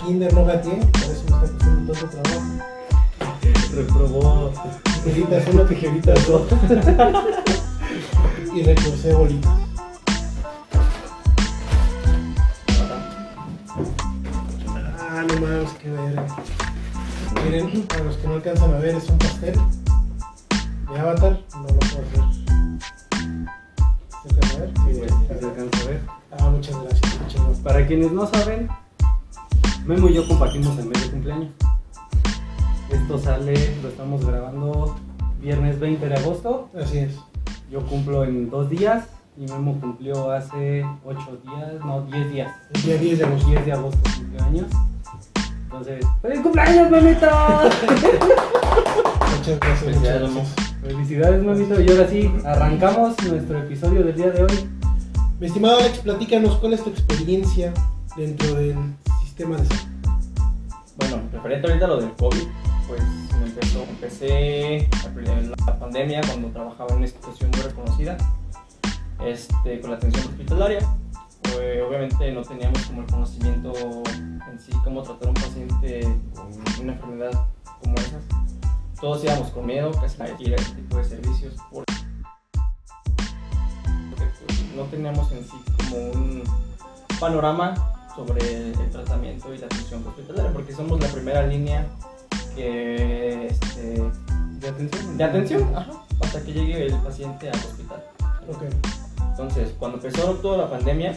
kinder, no gateé. Por eso me está costando tanto trabajo. Reprobó Tijeritas uno, tijeritas dos. y recursé bolitas. Ah, no mames, qué verga. Miren, para los que no alcanzan a ver, es un pastel de Avatar. No lo puedo hacer. ¿Se alcanza a ver? Sí, sí, se alcanza a ver. Ah, muchas gracias, qué chingón. Para quienes no saben, Memo y yo compartimos el mes de cumpleaños. Esto sale, lo estamos grabando viernes 20 de agosto. Así es. Yo cumplo en dos días y Memo cumplió hace 8 días, no, 10 días. El día 10 de agosto. 10 de agosto cumplió años. Entonces, ¡Feliz cumpleaños, Memito! Muchas gracias. Felicidades, muchas gracias. Felicidades, Memito. Y ahora sí, arrancamos nuestro episodio del día de hoy. Mi estimado Alex, platícanos cuál es tu experiencia dentro del de salud. Bueno, referente ahorita a lo del COVID, pues empezó, empecé la pandemia cuando trabajaba en una institución muy reconocida, este, con la atención hospitalaria. Pues, obviamente no teníamos como el conocimiento en sí cómo tratar a un paciente con una enfermedad como esas. Todos íbamos con miedo, casi nadie quiere ese tipo de servicios pues, no teníamos en sí como un panorama sobre el tratamiento y la atención hospitalaria, porque somos la primera línea que, este, ¿De atención? de atención ajá, hasta que llegue el paciente al hospital. Entonces, cuando empezó toda la pandemia,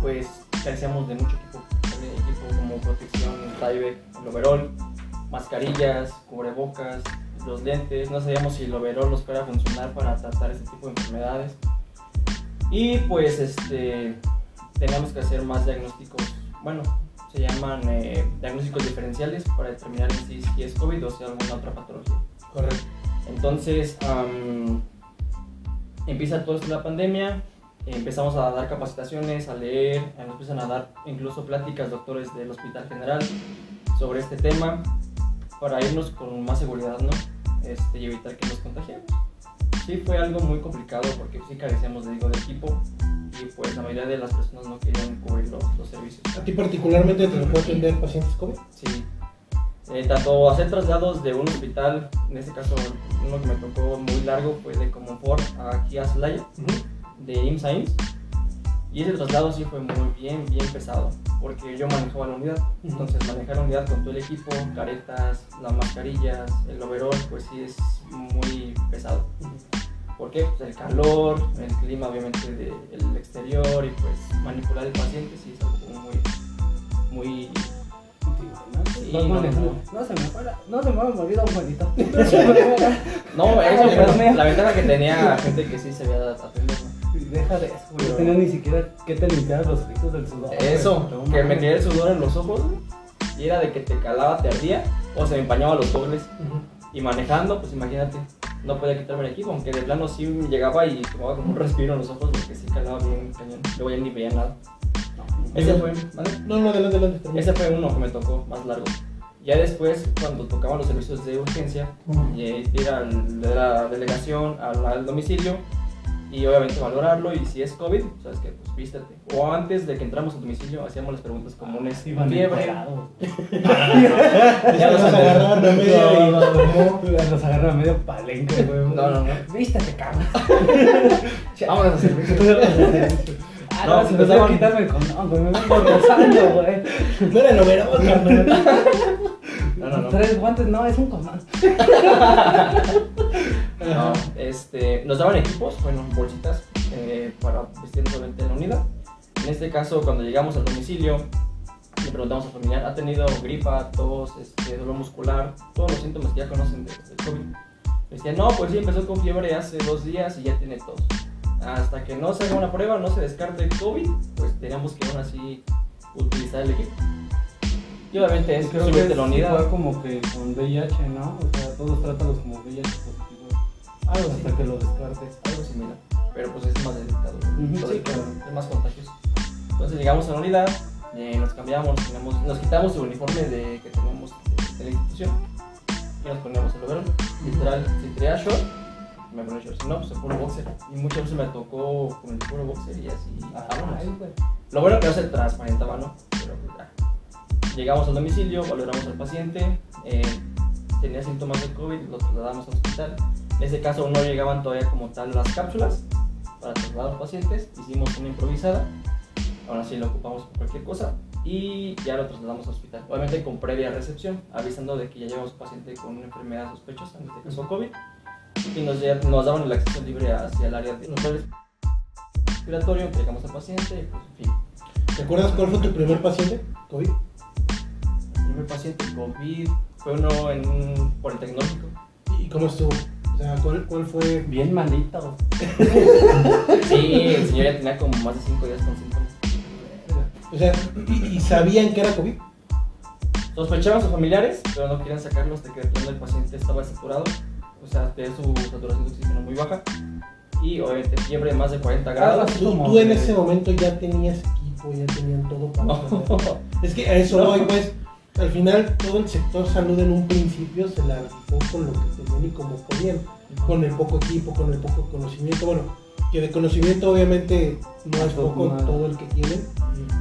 pues carecíamos de mucho equipo, de equipo como protección, Tyvek, el overall, mascarillas, cubrebocas, los lentes, no sabíamos si el overall nos fuera a funcionar para tratar este tipo de enfermedades. Y pues este teníamos que hacer más diagnósticos, bueno, se llaman eh, diagnósticos diferenciales para determinar si es COVID o si es alguna otra patología. Correcto. Entonces, am, empieza todo esto de la pandemia, empezamos a dar capacitaciones, a leer, nos empiezan a dar incluso pláticas doctores del Hospital General sobre este tema para irnos con más seguridad, ¿no? Este, y evitar que nos contagiemos. Sí fue algo muy complicado porque sí carecíamos de, digo, de equipo y pues la mayoría de las personas no querían cubrir los, los servicios. ¿A ti particularmente te tocó atender pacientes COVID? Sí. Eh, tanto hacer traslados de un hospital, en este caso uno que me tocó muy largo fue de Comonfort a aquí a Celaya, de IMSS a IMSS. Y ese traslado sí fue muy bien, bien pesado, porque yo manejaba la unidad. Entonces manejar la unidad con todo el equipo, caretas, las mascarillas, el overall, pues sí es muy pesado. ¿Por qué? Pues el calor, el clima obviamente del exterior y pues manipular el paciente sí es algo muy, muy Sí, no, no. No se me fuera, no se me va a morir un jueguito. No, eso la ventaja que tenía gente que sí sabía atender. ¿no? Deja de eso, güey. No tenía ni siquiera que te limpiaras los ojitos del sudor. Eso, No que me quedé el sudor en los ojos güey, y era de que te calaba, te ardía o se me empañaba los dobles. Y manejando, pues imagínate, no podía quitarme el equipo, aunque de plano sí llegaba y tomaba como un respiro en los ojos porque sí calaba bien cañón. Luego ya ni veía nada. Ese fue, ¿vale? No, no, adelante, adelante. Ese fue uno que me tocó más largo. Ya después, cuando tocaban los servicios de urgencia, y ir a la delegación, al, al domicilio y obviamente valorarlo. Y si es COVID, sabes que pues vístete. O antes de que entramos al domicilio, hacíamos las preguntas comunes: Sí, van fiebre. Ya los agarraron a media No, y no, no, tomó. no. Los agarra medio palenque, güey. No, no, no. Vístete, cabrón. Vámonos a servicio. Ah, No, no, se pues, a quitarme el condón, güey. Me vengo rozando, güey. No era el overall, carnal. No, no, no. Tres guantes, no, es un condón. No, este, nos daban equipos, bueno, bolsitas eh, para vestirnos obviamente en la unidad. En este caso, cuando llegamos al domicilio, le preguntamos al familiar, ¿ha tenido gripa, tos, este, dolor muscular, todos los síntomas que ya conocen de- del COVID? Me decían, no, pues sí, empezó con fiebre hace dos días y ya tiene tos. Hasta que no se haga una prueba, no se descarte el COVID, pues teníamos que aún así utilizar el equipo. Y obviamente es Creo que es la unidad. como que con VIH, ¿no? O sea, todos trátalos como VIH positivo Algo hasta que lo descartes. algo similar, pero pues es más delicado, sí, claro. es más contagioso. Entonces llegamos a la unidad, eh, nos cambiamos, nos, ponemos- nos quitamos el uniforme de, que teníamos de, de la institución y nos poníamos el overall. Literal, si traía short, me ponía short, si no, pues el puro boxer. Y muchas veces me tocó con el puro boxer y así. Ay, güey. Lo bueno que no se transparentaba, ¿no? Pero pues ya. Llegamos al domicilio, valoramos al paciente, eh, tenía síntomas de COVID, lo trasladamos al hospital. En ese caso no llegaban todavía como tal las cápsulas para trasladar a los pacientes, hicimos una improvisada, ahora sí lo ocupamos por cualquier cosa y ya lo trasladamos al hospital. Obviamente con previa recepción, avisando de que ya llevamos paciente con una enfermedad sospechosa, en este caso COVID, y nos, nos daban el acceso libre hacia el área de respiratorio, entregamos al paciente, y pues en fin. ¿Te acuerdas cuál fue tu primer paciente? COVID. El primer paciente COVID fue uno en un politecnológico. ¿Y cómo estuvo? O sea, ¿cuál, cuál fue? Bien malito. Sí, el señor ya tenía como más de 5 días con síntomas. O sea, ¿y, y sabían que era COVID? Sospechaban sus familiares, pero no querían sacarlo hasta que el paciente estaba saturado. O sea, tenía su saturación de oxígeno muy baja. Y obviamente fiebre de más de 40 grados. Así Tú, en ese momento ya tenías equipo, ya tenían todo para No. Es que a eso No. voy, pues. Al final, todo el sector salud en un principio se la rifó con lo que tenían y como podían. Con el poco equipo, con el poco conocimiento. Bueno, que de conocimiento obviamente no es poco todo el que tienen,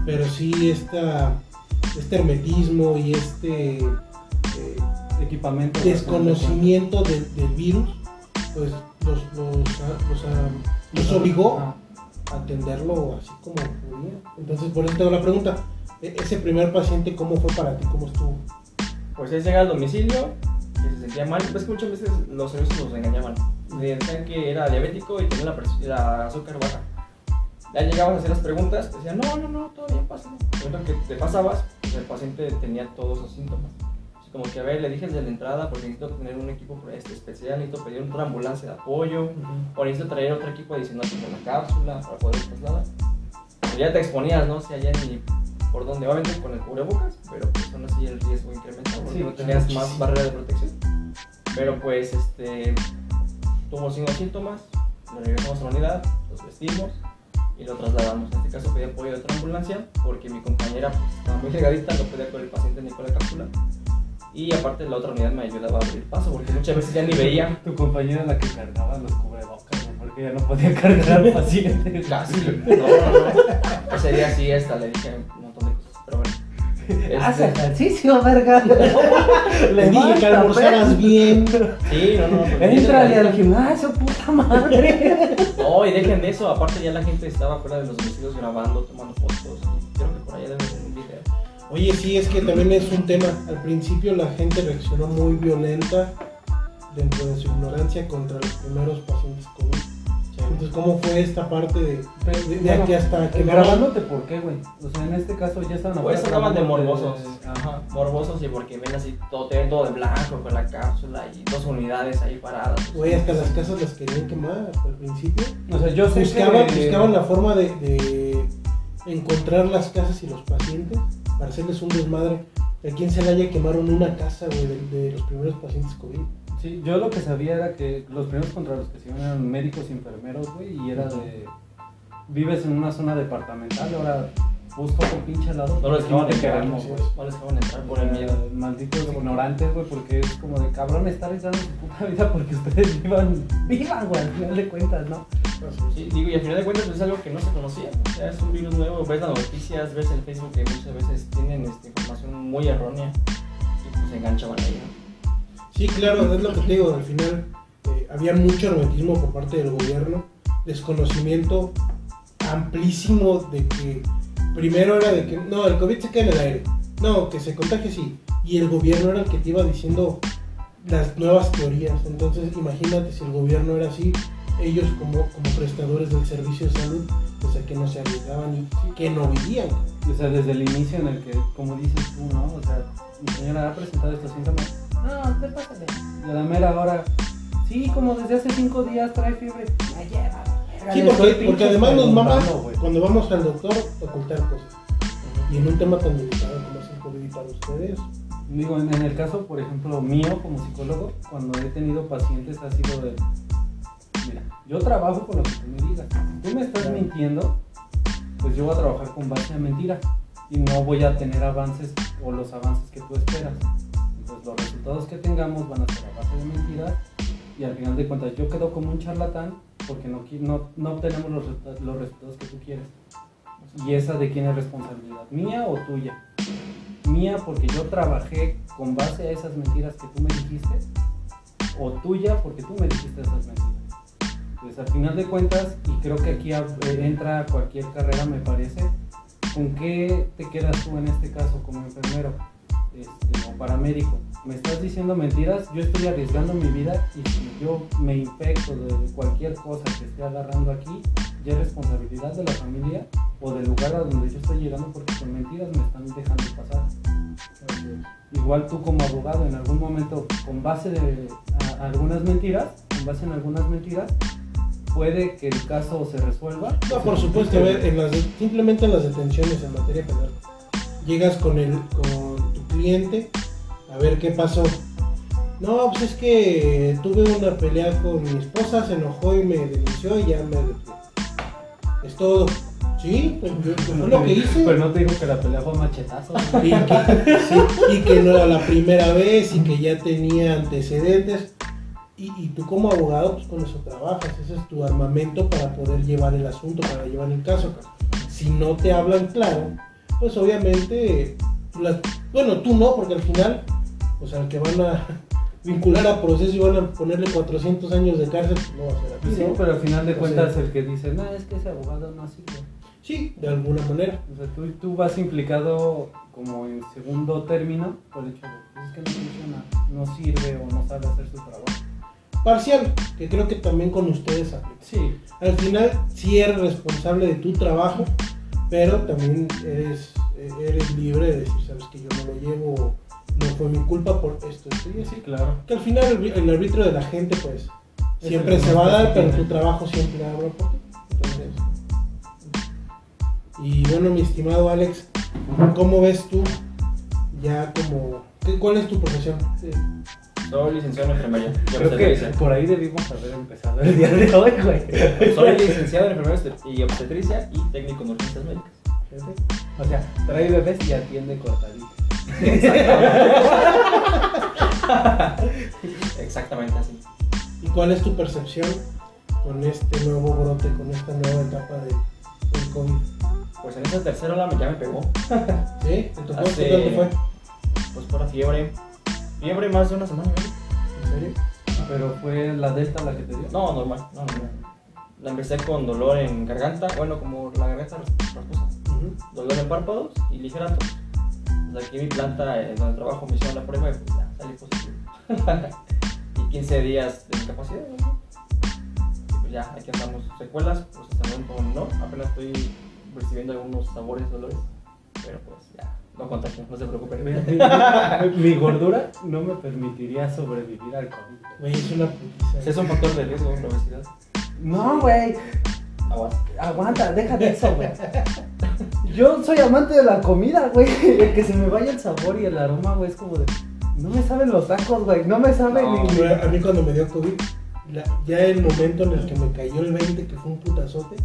pero sí esta, este hermetismo y este eh, Equipamiento. desconocimiento de- del virus, pues los, los, los, ah, los obligó a atenderlo así como podía. Entonces, por eso tengo la pregunta. E- Ese primer paciente, ¿cómo fue para ti? ¿Cómo estuvo? Pues él llega al domicilio, que se sentía mal. Pues muchas veces los servicios nos engañaban. Le decían que era diabético y tenía la, la azúcar baja. Ya llegabas a hacer las preguntas, te decían, no, no, no, todo bien, pasa. Momento que te pasabas, pues el paciente tenía todos los síntomas. Así como que, a ver, le dije desde la entrada, porque necesito tener un equipo este, especial, necesito pedir otra ambulancia de apoyo, o necesito traer otro equipo adicional como la cápsula para poder trasladar. Pero ya te exponías, ¿no? O sea, ya ni por dónde, obviamente con el cubrebocas, pero pues aún así el riesgo incrementó porque Sí, no tenías muchísimo. más barrera de protección. Pero pues, este, tuvo signos síntomas, lo regresamos a la unidad, los vestimos y lo trasladamos. En este caso pedí apoyo de otra ambulancia porque mi compañera pues, estaba muy delgadita, no podía con el paciente ni con la cápsula. Y aparte la otra unidad me ayudaba a abrir paso porque muchas veces ya ni veía. Tu compañera la que cargaba los cubrebocas, güey, porque ya no podía cargar al paciente. Casi. No, no, no. Ese día sí, esta le dije un bueno. Haz Este, ejercicio, verga. Te dije que almorzaras bien. sí, no, no. pues, Entrale bien al gimnasio, puta madre. No, y dejen de eso. Aparte, ya la gente estaba fuera de los domicilios grabando, tomando fotos. Y creo que por ahí debe tener un video. Oye, sí, es que también es un tema. Al principio la gente reaccionó muy violenta dentro de su ignorancia contra los primeros pacientes COVID. Entonces, ¿cómo fue esta parte de, de, de aquí hasta que Grabándote, ¿por qué, güey? O sea, en este caso ya estaban Pues andaban de morbosos. Ajá. Ajá, morbosos y porque ven así todo, todo de blanco con la cápsula y dos unidades ahí paradas. Güey, hasta las casas las querían quemar al principio. O sea, yo sé Buscaban, que... buscaban la forma de, de encontrar las casas y los pacientes para hacerles un desmadre. Aquí en Celaya quemaron una casa, güey, de, de los primeros pacientes COVID. Sí, yo lo que sabía era que los primeros contra los que se iban eran médicos y enfermeros, güey, y era de... Vives en una zona departamental, ahora busco tu pinche lado. No les porque no te queremos, güey. no les dejaban entrar por el miedo. Eh, Malditos ignorantes, güey, porque es como de cabrón estar arriesgando su puta vida porque ustedes vivan, vivan, güey, al final de cuentas, ¿no? Sí, digo, y al final de cuentas pues, es algo que no se conocía. O sea, es un virus nuevo, ves las noticias, ves el Facebook que muchas veces tienen este, información muy errónea y pues se enganchaban ahí, ¿no? Sí, claro, es lo que te digo. Al final eh, había mucho hermetismo por parte del gobierno, desconocimiento amplísimo de que primero era de que no, el COVID se queda en el aire, no, que se contagie sí, y el gobierno era el que te iba diciendo las nuevas teorías. Entonces, imagínate si el gobierno era así, ellos como, como prestadores del servicio de salud, pues a que no se arriesgaban y que no vivían. O sea, desde el inicio en el que, como dices tú, ¿no? O sea, mi señora ha presentado estos síntomas. No, te pásale. Y a la mera hora, sí, como desde hace cinco días trae fiebre. La lleva. Sí, porque, además nos mama cuando vamos al doctor ocultar cosas. Y en un tema tan delicado como es el COVID para ustedes, Digo, en, en el caso, por ejemplo, mío como psicólogo, cuando he tenido pacientes ha sido de, mira, yo trabajo con lo que tú me digas. Si tú me estás Claro. mintiendo, pues yo voy a trabajar con base a mentira y no voy a tener avances o los avances que tú esperas. Los resultados que tengamos van a ser a base de mentiras y al final de cuentas yo quedo como un charlatán porque no, no, no obtenemos los, los resultados que tú quieres. ¿Y esa de quién es responsabilidad? ¿Mía o tuya? Mía porque yo trabajé con base a esas mentiras que tú me dijiste o tuya porque tú me dijiste esas mentiras. Entonces al final de cuentas, y creo que aquí eh, entra cualquier carrera me parece, ¿con qué te quedas tú en este caso como enfermero este, o paramédico? Me estás diciendo mentiras, yo estoy arriesgando mi vida y si yo me infecto de cualquier cosa que esté agarrando aquí, ya es responsabilidad de la familia o del lugar a donde yo estoy llegando porque con mentiras me están dejando pasar. Igual tú como abogado en algún momento con base de algunas mentiras, con base en algunas mentiras, puede que el caso se resuelva. No, por supuesto, simplemente en las detenciones en materia penal. Llegas con el a ver qué pasó. No, pues es que tuve una pelea con mi esposa, se enojó y me denunció y ya me. Es todo. Sí, pues yo- fue lo que hice. Pero no te digo que la pelea fue machetazo. Y que, sí, y que no era la primera vez y que ya tenía antecedentes. Y, y tú como abogado, pues con eso trabajas. Ese es tu armamento para poder llevar el asunto, para llevar el caso. Si no te hablan claro, pues obviamente, tú las- bueno, tú no, porque al final, pues al que van a vincular a proceso y van a ponerle 400 años de cárcel, no va a ser a ti, Sí, ¿no? pero al final de O cuentas sea- el que dice, no, es que ese abogado no sirve. Sí, de alguna manera. O sea, tú, tú vas implicado como en segundo término por el hecho de pues es que no funciona, no sirve o no sabe hacer su trabajo. Parcial, que creo que también con ustedes aplica. Sí, Al final sí eres responsable de tu trabajo, pero también eres, eres libre de decir, sabes que yo no lo llevo, no fue mi culpa por esto, esto y así. claro. Que al final el, el arbitrio de la gente, pues, Es siempre se va a dar, pero tu trabajo siempre habla por ti. Entonces, y bueno, mi estimado Alex, ¿cómo ves tú ya como... qué- ¿Cuál es tu profesión? Sí. Soy licenciado en enfermería. y Creo que por ahí debimos haber empezado el día de hoy, güey. Soy licenciado en enfermería y obstetricia y técnico en urgencias médicas. O sea, trae bebés y atiende cortaditos. Exactamente así. ¿Y cuál es tu percepción con este nuevo brote, con esta nueva etapa de, del COVID? Pues en esa tercera ola me- ya me pegó. ¿Sí? ¿Qué tal te fue? Pues por la fiebre. Fiebre más de una semana. ¿En serio? Pero fue la delta la que te dio. No, normal. No, normal. La empecé con dolor en garganta. Bueno, como la garganta rasposa. Ujú. Dolor en párpados y ligera tos. Pues aquí en mi planta, en donde trabajo, me hicieron la prueba y pues ya salí positivo. y 15 días de incapacidad. ¿no? Y pues ya, aquí andamos. Secuelas, pues hasta el momento no. Apenas estoy recibiendo algunos sabores, dolores. Pero pues ya, no contagio, no se preocupen. Mi, mi gordura no me permitiría sobrevivir al COVID. Güey, es una putiza. es un factor de riesgo en la obesidad. No, güey. Aguas. Aguanta, deja de eso, güey. Yo soy amante de la comida, güey. El que se me vaya el sabor y el aroma, güey, es como de. No me saben los tacos, güey. No me saben No, ni. Güey, A mí cuando me dio COVID, la- ya el momento en el que me cayó el 20, que fue un putazote,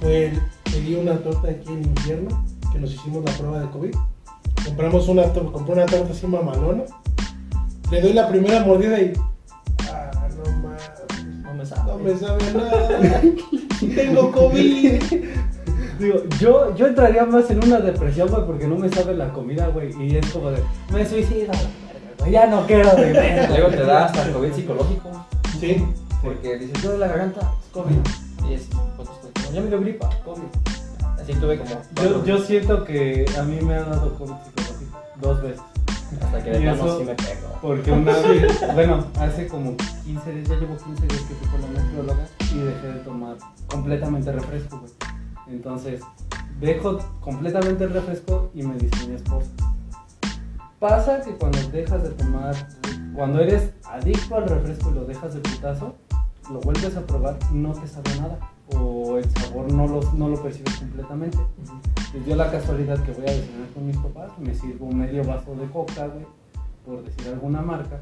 fue el, pedí una torta aquí en infierno, que nos hicimos la prueba de COVID. Compramos una, compré una torta así mamalona. Le doy la primera mordida y... me sabe. No me sabe nada. Tengo COVID. Digo, yo, yo entraría más en una depresión, güey, porque no me sabe la comida, güey. Y es como de. Me suicido, a la verga, güey. Ya no quiero vivir. Luego te da hasta el COVID psicológico. Sí. Porque dices, yo de la garganta, es COVID. Y es, pues, pues, ya me dio gripa, COVID. Así tuve como. Yo, yo siento que a mí me ha dado COVID psicológico dos veces. Hasta que de plano sí me pegó. Porque una vez, bueno, hace como 15 días, ya llevo 15 días que fui con la nutrióloga y dejé de tomar completamente refresco, güey. Entonces, dejo completamente el refresco y me dice mi esposa. Pasa que cuando dejas de tomar, cuando eres adicto al refresco y lo dejas de putazo, lo vuelves a probar, no te sabe nada. O el sabor no lo, no lo percibes completamente. Dio la casualidad que voy a desayunar con mis papás, me sirvo medio vaso de coca, güey, por decir alguna marca.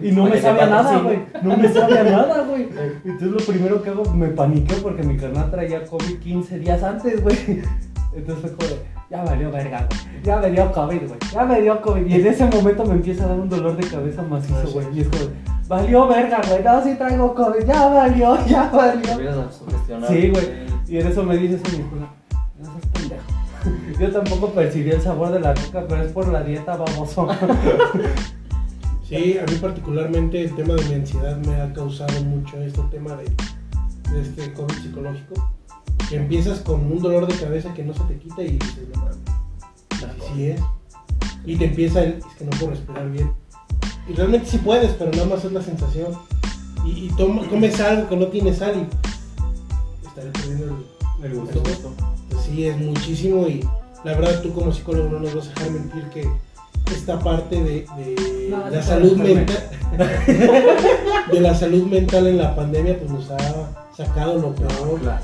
Y no me que sabe a te nada, güey. No me sabe a nada, güey. Entonces lo primero que hago, me paniqueo porque mi carnal traía COVID 15 días antes, güey. Entonces fue como ya valió verga, güey. Ya me dio COVID, güey. Ya me dio COVID. Y en ese momento me empieza a dar un dolor de cabeza macizo, güey. Y es como, valió verga, güey. No, sí traigo COVID. Ya valió, ya valió. a. Sí, güey. Y en eso me dice eso mi esposa, no seas pendejo. Yo tampoco percibí el sabor de la coca, pero es por la dieta, baboso. Sí, a mí particularmente el tema de mi ansiedad me ha causado mucho este tema de, de este COVID psicológico. Que empiezas con un dolor de cabeza que no se te quita y dices, no mames, así sí es. Y te empieza el, es que no puedo respirar bien. Y realmente sí puedes, pero nada más es la sensación. Y, y toma- comes algo que no tiene sal y estaré perdiendo el, Me gustó. Pues sí, es muchísimo y la verdad tú como psicólogo no nos vas a dejar mentir que esta parte de, de No, la salud mental de la salud mental en la pandemia pues nos ha sacado lo peor. Claro.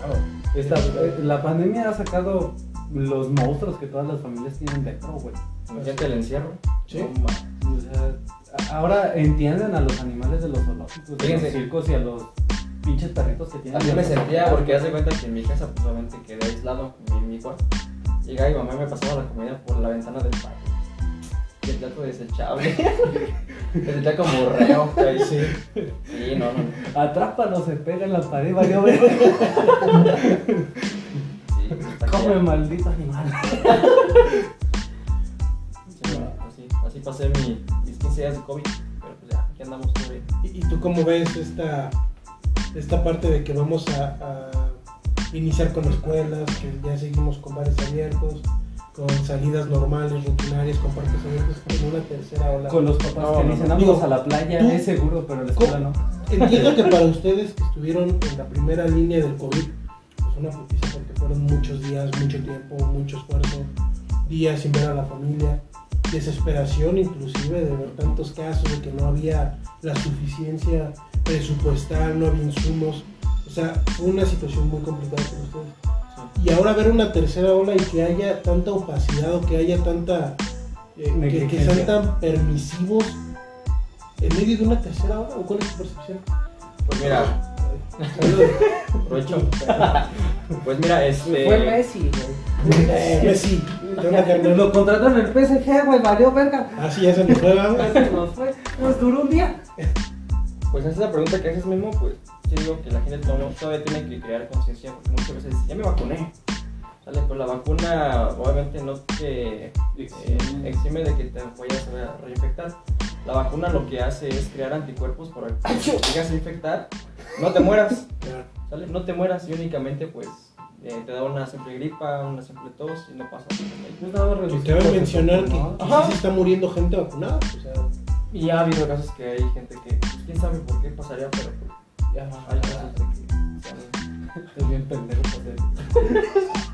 Esta- eh, la pandemia ha sacado los monstruos que todas las familias tienen dentro, güey. Imagínate el encierro. Sí. No mames. O sea, a- ahora entienden a los animales de los zoológicos, de los circos y a los pinches perritos que tienen. Así en me sentía porque haz de cuenta que en mi casa pues obviamente quedé aislado en mi, cuarto. Llegaba y mamá me pasaba la comida por la ventana del patio. Y el plato desechable. Me sentía como reo. ahí. Sí. Sí, no, no. no. Atrápalo, se pega en la pared, valió ver. Sí, que Come, maldito animal. sí, así, así pasé mi, 15 días de COVID. Pero pues ya, aquí andamos todo bien. ¿Y, y tú cómo ves esta, esta parte de que vamos a, a iniciar con escuelas, que ya seguimos con bares abiertos, con salidas normales, rutinarias, con parques abiertos, con una tercera ola? Con los papás No, que no, dicen, no. Digo, a la playa, tú- es seguro, pero en la escuela no. Entiendo que para ustedes que estuvieron en la primera línea del COVID, pues una putiza porque fueron muchos días, mucho tiempo, mucho esfuerzo, días sin ver a la familia, desesperación inclusive de ver tantos casos de que no había la suficiencia presupuestal, no había insumos, o sea, fue una situación muy complicada para ustedes. Y ahora ver una tercera ola y que haya tanta opacidad o que haya tanta... eh, que, que sean tan permisivos en medio de una tercera ola, ¿o cuál es tu percepción? Pues mira. Pues mira, este. Fue Messi, güey. Messi, ¿qué onda, carnal? Lo contrataron en el PSG, güey, valió verga. Ah, sí, ya se nos fue. Se nos fue, nos duró un día. Pues esa es la pregunta que haces mismo, pues sí digo que la gente to- todavía tiene que crear conciencia porque muchas veces ya me vacuné. Sale, pues la vacuna obviamente no te eh, exime de que te vayas a reinfectar. La vacuna lo que hace es crear anticuerpos para que te llegas a infectar, no te mueras, ¿sale? No te mueras y únicamente pues eh, te da una simple gripa, una simple tos y no pasa nada. Pues cabe por mencionar que, que sí se está muriendo gente vacunada. O sea, Y ya ha habido casos que hay gente que, pues, quién sabe por qué pasaría, pero Ya, hay casos de que sean Estoy bien pendejo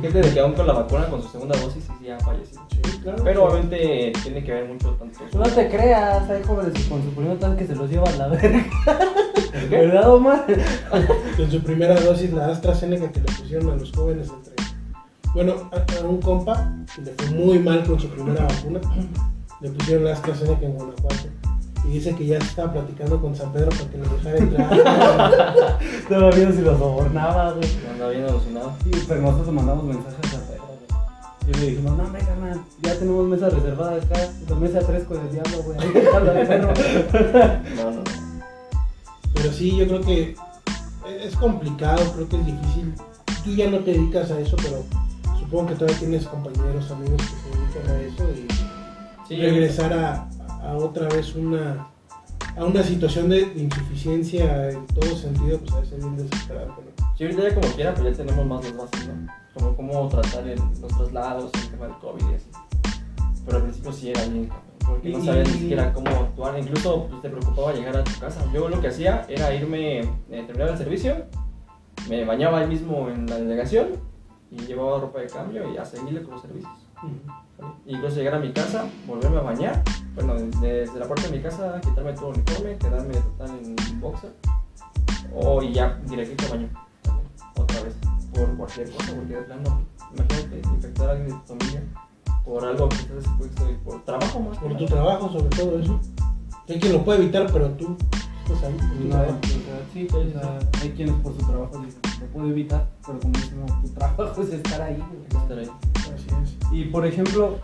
gente de que aún con la vacuna, con su segunda dosis, sí, han fallecido. sí, claro. Pero obviamente tiene que ver mucho tanto. No te creas, hay jóvenes que con su primer tanque se los llevan a la verga. ¿Verdad, Omar? En su primera dosis, la AstraZeneca que le pusieron a los jóvenes entre. Bueno, a, a un compa que le fue muy mal con su primera vacuna, le pusieron la AstraZeneca en Guanajuato. Y dice que ya estaba platicando con San Pedro para que le dejara entrar. Estaba viendo si los sobornaba, güey. Anda bien alucinado. Sí, pero nosotros le mandamos mensajes a Pedro, güey. Y le dijimos, no, hombre, carnal, ya tenemos mesa reservada acá. La mesa 3 con el diablo, güey. Ahí está la de perro. No, no, no. Pero sí, yo creo que es complicado, creo que es difícil. Tú ya no te dedicas a eso, pero supongo que todavía tienes compañeros, amigos que se dedican a eso y Sí, regresar a, a otra vez una a una situación de, de insuficiencia en todo sentido, pues a veces bien desesperante, ¿no? sí, ahorita ya como quiera, pues ya tenemos más las bases, ¿no? Como cómo tratar el- los traslados, el tema del COVID y así. pero al principio sí era bien porque no sabías ni siquiera cómo actuar, incluso pues, te preocupaba llegar a tu casa. Yo lo que hacía era irme, eh, terminaba el servicio, me bañaba ahí mismo en la delegación y llevaba ropa de cambio y a seguirle con los servicios. ¿vale? Y incluso llegar a mi casa, volverme a bañar, bueno, desde la puerta de mi casa, quitarme todo el uniforme, quedarme total en boxer, o y ya directito al baño, otra vez, por cualquier cosa, porque de plano, imagínate infectar a alguien de tu familia por algo que estás expuesto y por trabajo más. Por tu nada. trabajo, sobre todo eso. Hay quien lo puede evitar, pero tú estás ahí. No, trabajo. o sea, sí, o sea, hay quienes por su trabajo lo puedo evitar, pero como decimos, tu trabajo es estar ahí. Estar ahí. Así es. Y por ejemplo,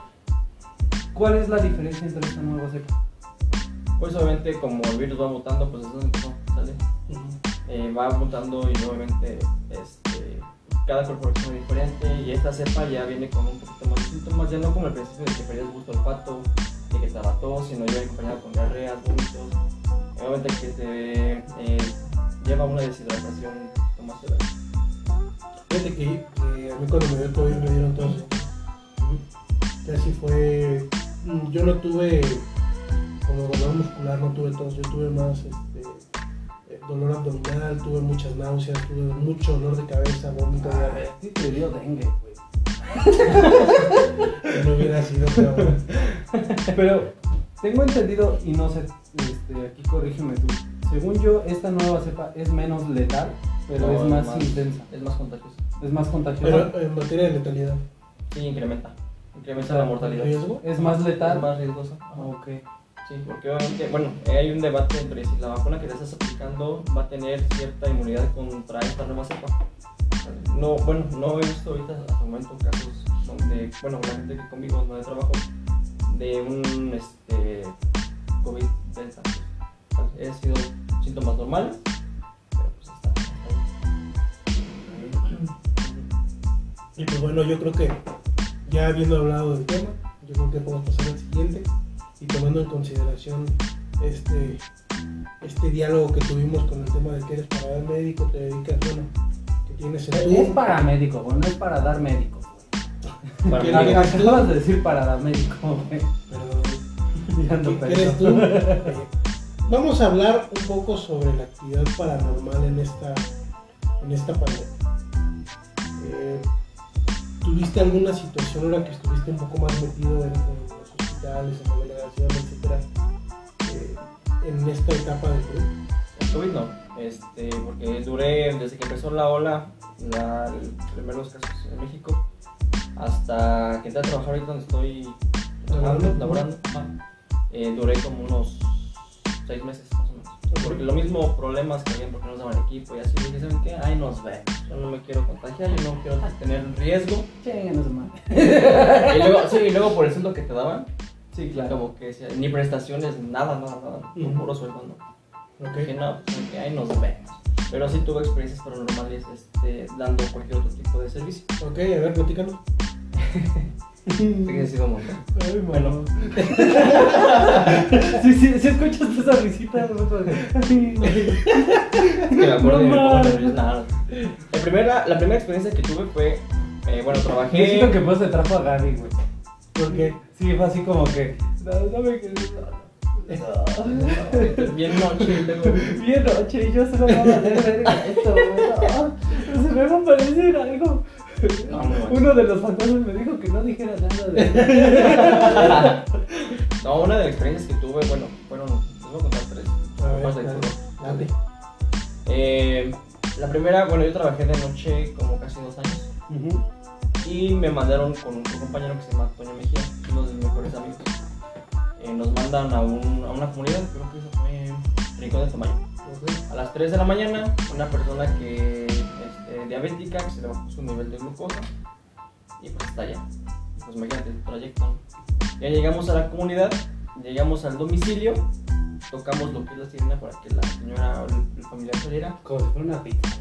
¿cuál es la diferencia entre esta nueva cepa? Pues obviamente como el virus va mutando, pues es donde empezó, ¿sale? Eh, va mutando y obviamente este, cada corporación es diferente y esta cepa ya viene con un poquito más de síntomas, ya no como el principio de que perdías gusto olfato, de que te daba tos, sino ya acompañado con diarreas, vómitos, obviamente que te eh, lleva a una deshidratación un poquito más severa. Fíjate que, que a mí cuando me dio COVID me dieron tos. Que así fue. Mm, Yo no tuve como dolor muscular, no tuve tos. Yo tuve más este, eh, dolor abdominal, tuve muchas náuseas, tuve mucho dolor de cabeza, vómito, diarrea. Sí, te dio dengue, güey. No hubiera sido peor. Pero tengo entendido, y no sé, este, aquí corrígeme tú. Según yo, esta nueva cepa es menos letal, pero No, es más, intensa, Es más contagiosa. es más contagiosa. Pero en materia de letalidad, Sí, incrementa. Incrementa la mortalidad. riesgo. es más letal. Es más riesgosa. Ajá. Ok. Sí, porque obviamente, bueno, hay un debate entre si la vacuna que te estás aplicando va a tener cierta inmunidad contra esta nueva cepa. No, bueno, no he visto ahorita hasta el momento casos donde, bueno, la gente que conmigo no de trabajo, de un este, COVID delta. He sido síntomas normales, pero pues está, está Y pues bueno, yo creo que ya habiendo hablado del tema, yo creo que podemos pasar al siguiente y tomando en consideración este, este diálogo que tuvimos con el tema de que eres paramédico, te dedicas, bueno, que tienes el Es paramédico, güey, no es para dar médico. Para ¿Qué? Acabas de decir para dar médico, güey. Pero, ¿qué crees tú? Vamos a hablar un poco sobre la actividad paranormal en esta, en esta pandemia. ¿Tuviste alguna situación ahora que estuviste un poco más metido en, en los hospitales, en la delegación, etcétera, eh, en esta etapa del COVID? El COVID no, este, porque duré desde que empezó la ola, la, los primeros casos en México, hasta que entré a trabajar ahorita donde estoy trabajando, Laborando. eh, duré como unos seis meses más o menos. Porque lo mismo problemas que habían porque no nos daban equipo y así, dije, ¿saben qué? Ay, nos vemos, yo no me quiero contagiar, yo no quiero tener riesgo. Chinga, no se madre. y luego, sí, y luego por el sueldo que te daban, Sí, claro. como que decía, ni prestaciones, nada, nada, nada, Ujú. puro sueldo, ¿no? Ok. Dije, no, pues que ahí nos vemos. Pero sí tuve experiencias paranormales este, dando cualquier otro tipo de servicio. Ok, a ver, platícanos. Montón. Ay, Bueno. mano. sí, sí, sí, escuchas esa risita. güey. Es que me acuerdo No me nervioso. Nada. La primera, la primera experiencia que tuve fue, eh, bueno, trabajé... Necesito que pues se trajo a Gaby, güey. ¿Por qué? Sí, fue así como que. No, dame que. Bien noche. Bien noche y yo solo me va a valer verga esto, güey. No, se me va a parecer algo. No, no, no. Uno de los fantasmas me dijo que no dijera nada de. No, una de las experiencias que tuve, bueno, fueron, les voy a contar tres. Más de dale. Eh, la primera, bueno, yo trabajé de noche como casi dos años. Y me mandaron con un compañero que se llama Toño Mejía, uno de mis mejores amigos. Eh, nos mandan a, un- a una comunidad, creo que eso fue en Rincón de Tamayo. A las 3 de la mañana, una persona que eh, diabética, que se le bajó su nivel de glucosa, y pues está allá. Pues imagínate el trayecto. ¿no? Ya llegamos a la comunidad, llegamos al domicilio, tocamos lo que es la sirena para que la señora o el, el familiar saliera. Como si fuera una pizza.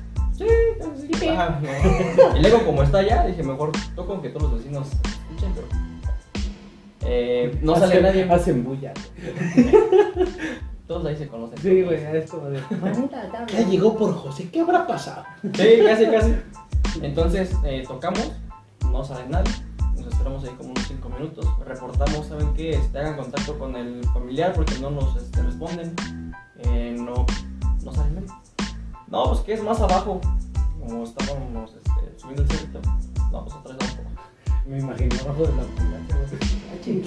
Ajá, no. Y luego como está allá, dije mejor toco que todos los vecinos escuchen, pero eh, no sale Hacen- nadie. Hacen bulla. Todos ahí se conocen. Sí, güey, es como de. Ya llegó por José, ¿qué habrá pasado? Sí, casi, casi. Entonces eh, tocamos, no sale nadie. Nos esperamos ahí como unos 5 minutos. Reportamos, ¿saben qué? Este, hagan contacto con el familiar porque no nos este, responden. Eh, no, no saben bien. No, pues que es más abajo. Como estábamos este, subiendo el cerrito. No, pues otra vez abajo. Me imagino abajo de la ambulancia.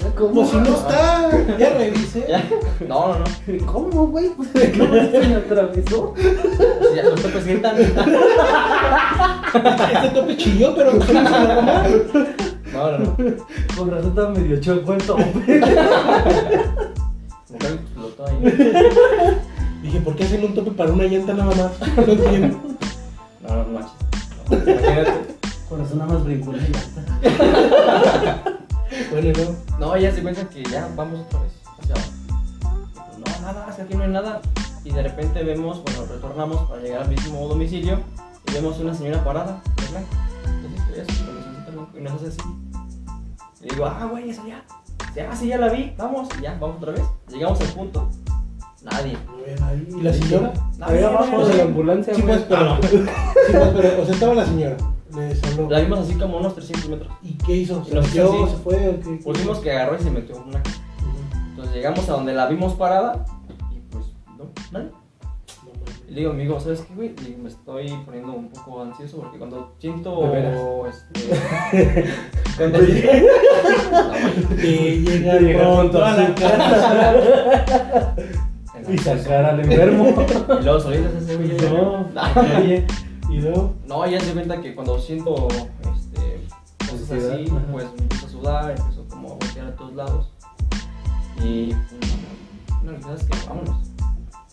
Ah, ¿Cómo? Como si no está, ya revisé. Ya. No, no, no. ¿Cómo, güey? ¿Cómo se me atravesó? Pues ya gritan. Este tope chilló, pero no se me. No, no, no. Con razón estaba medio choco el tope. Explotó ahí. Dije, ¿por qué hacen un tope para una llanta nada más? No entiendo. No, no, no manches. No, imagínate. Con razón nada más brincó la llanta. Bueno, no. No, ya se cuenta que ya vamos otra vez hacia abajo. No, nada, es que aquí no hay nada. Y de repente vemos, bueno, retornamos para llegar al mismo domicilio y vemos una señora parada blanco. Entonces, eso, y nos hace así. Y digo, ah, güey, esa ya. Sí, ah, sí, ya la vi, vamos, y ya, vamos otra vez. Llegamos al punto, nadie. ¿Y la señora? Nadie, Ahí abajo de la ambulancia, Sí, pues, pero. Sí, pues, pero. O sea, estaba la señora. La vimos así como unos 300 metros. ¿Y qué hizo? ¿Se metió? ¿Se fue o qué? Vimos que agarró y se metió una. Entonces llegamos a donde la vimos parada y pues, no, nadie. Y le digo, amigo, ¿sabes qué, güey? Y me estoy poniendo un poco ansioso porque cuando siento. Este, cuando Que llega pronto a la casa. Y sacar al enfermo. Y luego solitas ese güey. No, No. Y luego. No, ya se cuenta que cuando siento este, cosas así, ajá. pues me empiezo a sudar, empiezo como a voltear a todos lados. Y pues, no, no, ¿sabes qué? Vámonos.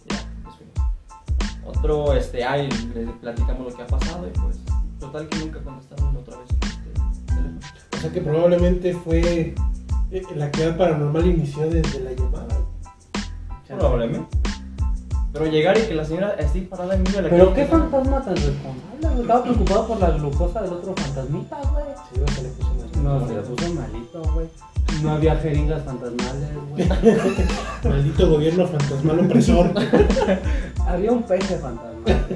Ya, nos fuimos. Otro, este, ahí le platicamos lo que ha pasado y pues, total que nunca contestaron otra vez este. O sea que probablemente fue. eh, La actividad paranormal inició desde la llamada. Probablemente. Pero llegar y que la señora esté parada en medio de la Pero qué que no- fantasma tan responsable. Estaba preocupado por la glucosa del otro fantasmita, güey. Sí, güey, se le puso. No, se la puso malito, güey. No había jeringas fantasmales, güey. Maldito gobierno fantasmal opresor. Había un peje fantasmal.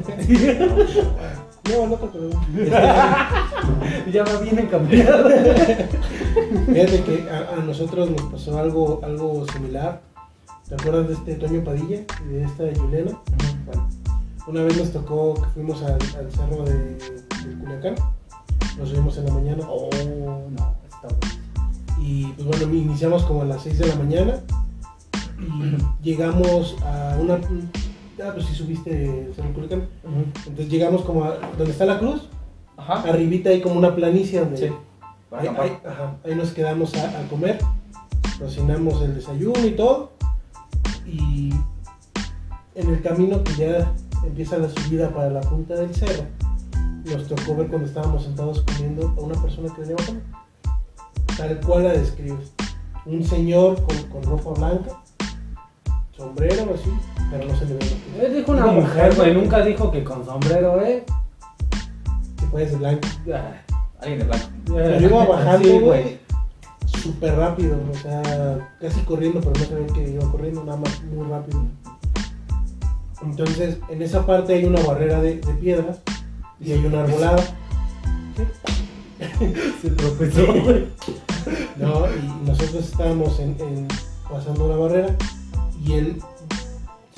No, el otro, pero. ya me viene cambiado. Fíjate que a, a nosotros nos pasó algo, algo similar. ¿Te acuerdas de este Toño Padilla y de esta Juliana? Bueno, una vez nos tocó que fuimos al, al cerro de, de Culiacán. Nos subimos en la mañana. Oh, no, está bueno. Y pues bueno, iniciamos como a las 6 de la mañana. Y llegamos a una. Ah, pues sí subiste el cerro de Culiacán. Entonces llegamos como a donde está la cruz. Ajá. Arribita hay como una planicie donde. Sí. Para Ahí, acampar. ahí- ajá, ahí nos quedamos a, a comer, cocinamos el desayuno y todo. Y en el camino que ya empieza la subida para la punta del cerro, nos tocó ver cuando estábamos sentados comiendo a una persona que venía bajando. Tal cual la describes. Un señor con, con ropa blanca, sombrero o así, pero no se le ve Él dijo una mujer, güey. Nunca dijo que con sombrero, eh. Si puede ser blanco. Ah, Alguien de blanco. Pero iba bajando, Sí, güey. Súper rápido, o sea, casi corriendo, pero no ve que iba corriendo, nada más muy rápido. Entonces, en esa parte hay una barrera de, de piedras y hay una arbolada. Se tropezó. ¿no? Y nosotros estábamos en, en- pasando la barrera y él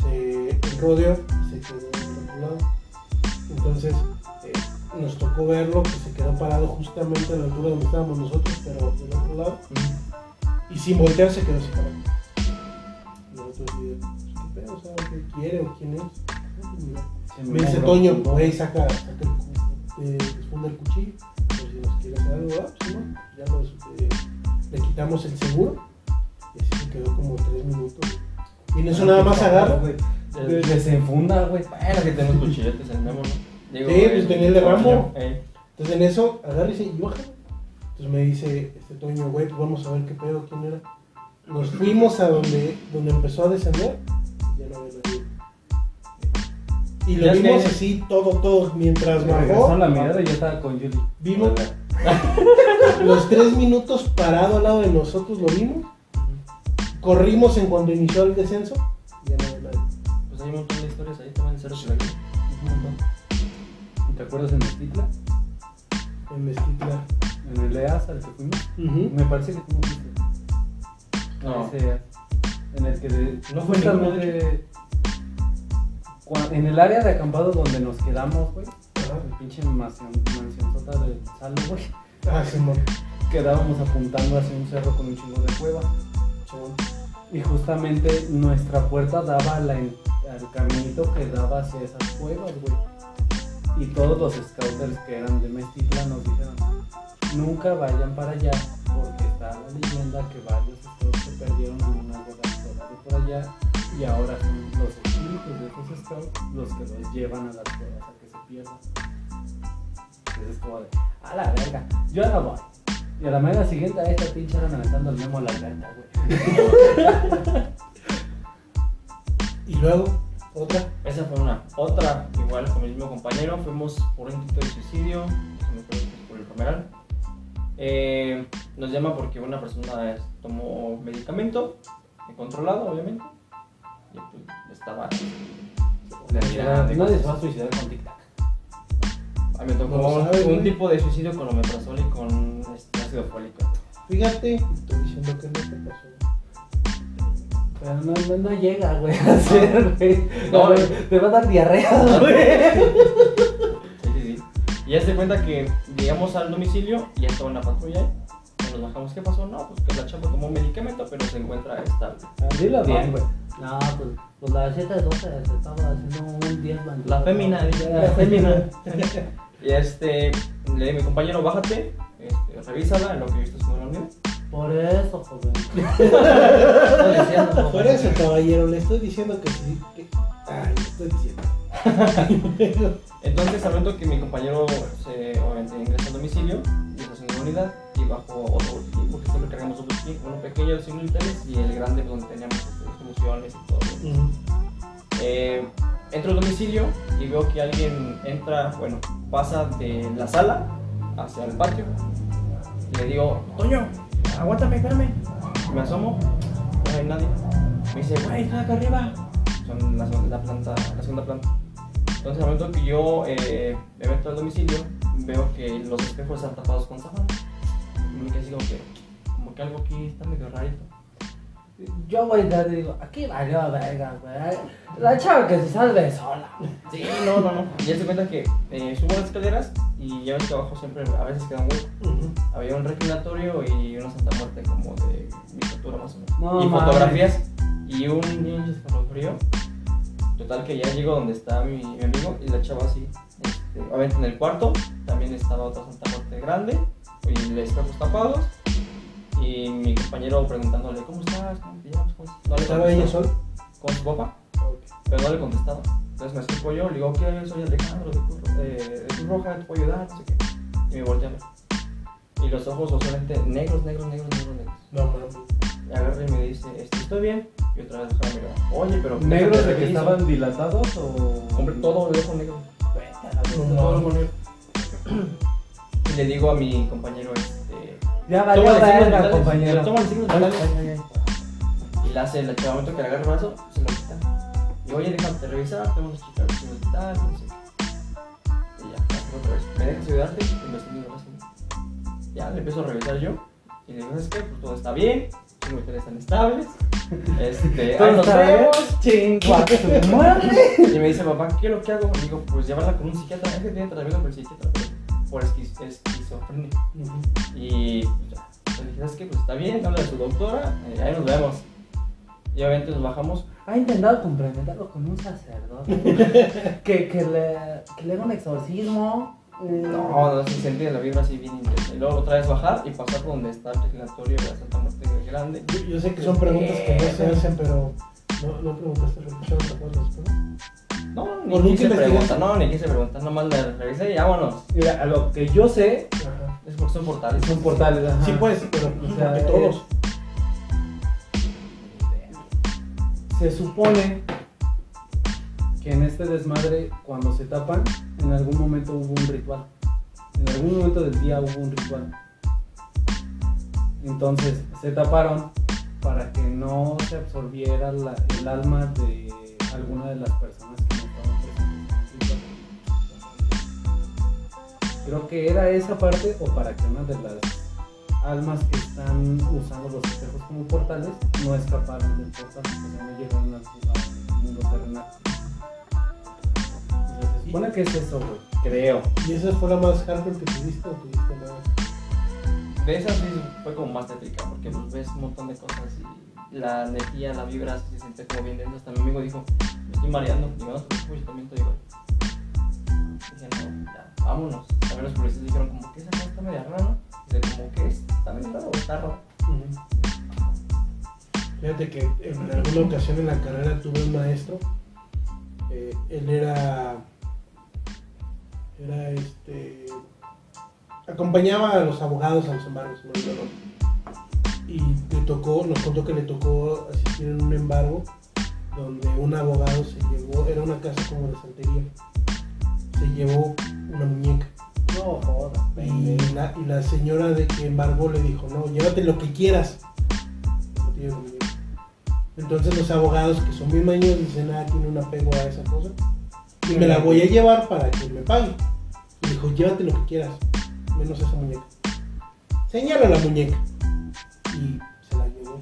se rodeó y se quedó del otro lado. Entonces, nos tocó verlo que se quedó parado justamente a la altura donde estábamos nosotros, pero del otro lado. Y sin voltear se quedó así parado. Y nosotros pues, ¿qué pedo? O sea, ¿qué quiere o quién es? "Ah, pues, mira". Me dice Toño, güey, saca, saca el, eh, el cuchillo. Por si nos quiere hacer algo, ah, pues no. Ya nos, eh, le quitamos el seguro. Y así se quedó como tres minutos. Y en eso nada más agarra. Desenfunda, güey. Bueno, que tenemos cuchilletes en Memo, ¿no? Digo, Sí, pues tenía el de Rambo. Eh, Entonces en eso agarra y dice, y baja. Entonces me dice este Toño, güey, pues vamos a ver qué pedo, quién era. Nos fuimos a donde, donde empezó a descender. y Ya no había nadie. Y lo vimos que- así, todo, todo, mientras Regresó bajó. la mirada y ya estaba con Julie. Vimos los tres minutos parado al lado de nosotros, lo vimos. Corrimos en cuanto inició el descenso. y Ya no había nadie. Pues hay un montón de historias ahí también en Cerro Chilaquil. Un montón. ¿Te acuerdas en Mestitla? En Mezquitla. en el EAS al que fuimos. Me parece que tú no fuiste. No. Ese, en el que de- No fue cua- en el área de acampado donde nos quedamos, güey. Ajá. El pinche mansión, mansión del salo, güey. Ah, Simón. Quedábamos apuntando hacia un cerro con un chingo de cueva. Simón. Y justamente nuestra puerta daba la al caminito que daba hacia esas cuevas, güey. Y todos los scouters que eran de Mestitla nos dijeron, nunca vayan para allá porque está la leyenda que varios scouts se perdieron en una de las de por allá y ahora son los espíritus de esos scouts los que los llevan a las cuevas a que se pierdan. Entonces es como de, a la verga, yo no voy. Y a la mañana siguiente a esta pinche eran aventando el memo a la alberca, güey. Y luego, otra. Esa fue una. Otra, igual con mi mismo compañero, fuimos por un intento de suicidio, por el Romeral. Eh, nos llama porque una persona tomó medicamento, eh, controlado obviamente, y pues estaba... Nadie nadie se va a suicidar con tic tac. A mí me tocó No un- tipo de suicidio con omeprazol y con este, ácido fólico. Fíjate, estoy diciendo que no te pasó. Pero no, no, no llega, güey, a hacer, güey. No, güey, te va a dar diarrea, güey. Sí, sí, sí. Y ya se cuenta que llegamos al domicilio y ya estaba una patrulla ahí. Y Nos bajamos, ¿qué pasó? No, pues que la chava tomó medicamento, pero se encuentra estable. Ah, Dilo bien, güey. No, pues, pues la 712 se estaba haciendo un 10 bandido. La fémina, dice, la fémina. Y este, le dije a mi compañero, bájate, este, revísala en lo que yo estoy haciendo en la. Por eso, joven. Estoy diciendo, Por eso, caballero, le estoy diciendo que sí. Que... Ay, le estoy diciendo. Entonces, momento que mi compañero se, obviamente ingresa al domicilio, está haciendo la unidad, y bajo otro botiquín, porque siempre cargamos un botiquín, uno pequeño de 100 militares y el grande donde teníamos este, soluciones y todo. Ujú. Eh, entro al domicilio y veo que alguien entra, bueno, pasa de la sala hacia el patio. Y le digo, Toño, aguántame, espérame. Me asomo, no hay nadie. Me dice, güey, está acá arriba. Son la, la planta, la segunda planta. Entonces, al momento que yo eh, me meto al domicilio, veo que los espejos están tapados con sábana. Y me quedé así como que, como que algo aquí está medio rarito. Yo voy y digo, aquí valió verga, güey. La chava que se salve sola. Sí, no, no, no. Y ya se cuenta que eh, subo las escaleras y ya ves que abajo siempre a veces queda. Ujú. Había un reclinatorio y una Santa Muerte como de mi estatura más o menos. No y fotografías y un pinche escalofrío. Total que ya llego donde está mi, mi amigo y la chava así. Este, obviamente en el cuarto también estaba otra Santa Muerte grande y los espejos tapados. Y mi compañero preguntándole, ¿cómo estás? ¿Cómo te llamas? ¿Cómo estás?" No le ¿Estaba ella sola? Con su papá pero no le contestaba. Entonces me acerco yo, le digo, ¿qué? Soy Alejandro de Cruz, de, Cruz Roja, te puedo ayudar, no sé qué. Y me voltea a ver. Y los ojos usualmente negros, negros, negros, negros, negros. No, mames. Me agarra y me dice, este, ¿estoy bien? Y otra vez la mirada. Oye, pero... ¿Negros de que reviso". estaban dilatados o.? Compré todo el ojo negro. No, Todo el no. ojo negro. Y le digo a mi compañero, este... Ya valió signos verga, vitales, compañero. Signos vitales. Y la hace, la chava, al momento que le agarra el brazo, se lo quita. Y oye, déjame revisar, te vamos a checar si no tal, no sé qué. Y ya, otra vez. ¿Me dejas ayudarte? Y me estoy viendo el brazo. Ya, le empiezo a revisar yo. Y le digo, ¿sabes qué? Pues todo está bien, los militares están estables. Este, ahí nos vemos. Chingo a tu madre. Y me dice, papá, ¿qué es lo que hago? Y digo, pues llévala con un psiquiatra. Es que tiene tratamiento con el psiquiatra, pero por esquiz- esquizofrenia. Ujú. Y pues, ¿sabes qué? Pues está bien, habla de su doctora, eh, ahí nos vemos. Y obviamente nos bajamos. Ha intentado complementarlo con un sacerdote que, que, le, que le haga un exorcismo. eh, No, no se sentía la vibra así bien intensa. Y luego otra vez bajar y pasar por donde está el reclinatorio de la Santa Muerte Grande. Yo, yo sé que son preguntas que no se hacen, pero no, no preguntaste tapados los espejos. No, ¿O ni quise preguntar, no, ni quise preguntar, nomás le revisé y vámonos. Mira, a lo que yo sé, Ajá. Es porque son portales. son portales. ajá. Sí, pues, pero O sea, porque todos. Se supone que en este desmadre, cuando se tapan, en algún momento hubo un ritual. En algún momento del día hubo un ritual. Entonces se taparon para que no se absorbiera la- el alma de alguna de las personas que Creo que era esa parte o para que una de las almas que están usando los espejos como portales no escaparan del portal, o sea, no llegaron al, mundo terrenal. O sea, se supone que es eso, güey. Creo. ¿Y esa fue la más hardcore que tuviste o tuviste más? De esas sí fue como más tétrica, porque pues ves un montón de cosas y la energía, la vibra se siente como bien densa. Hasta mi amigo dijo, me estoy mareando. Te preocupes, yo también estoy igual. Dije, no, ya, vámonos. También los policías dijeron como que esa cosa está media rara, ¿no? Dice, como que es, está medio raro, está raro. Fíjate que en alguna ocasión en la carrera tuve un maestro. eh, él era. Era este. Acompañaba a los abogados a los embargos, nombre. Y le tocó, nos contó que le tocó asistir en un embargo donde un abogado se llevó, era una casa como de santería, se llevó una muñeca. No, Y la, y la señora de que embargó le dijo, no, llévate lo que quieras. Entonces los abogados que son bien mañosos dicen, ah, tiene un apego a esa cosa. Y me la voy a llevar para que me pague. Y dijo, llévate lo que quieras, menos esa muñeca. Señala la muñeca. Y se la llevó.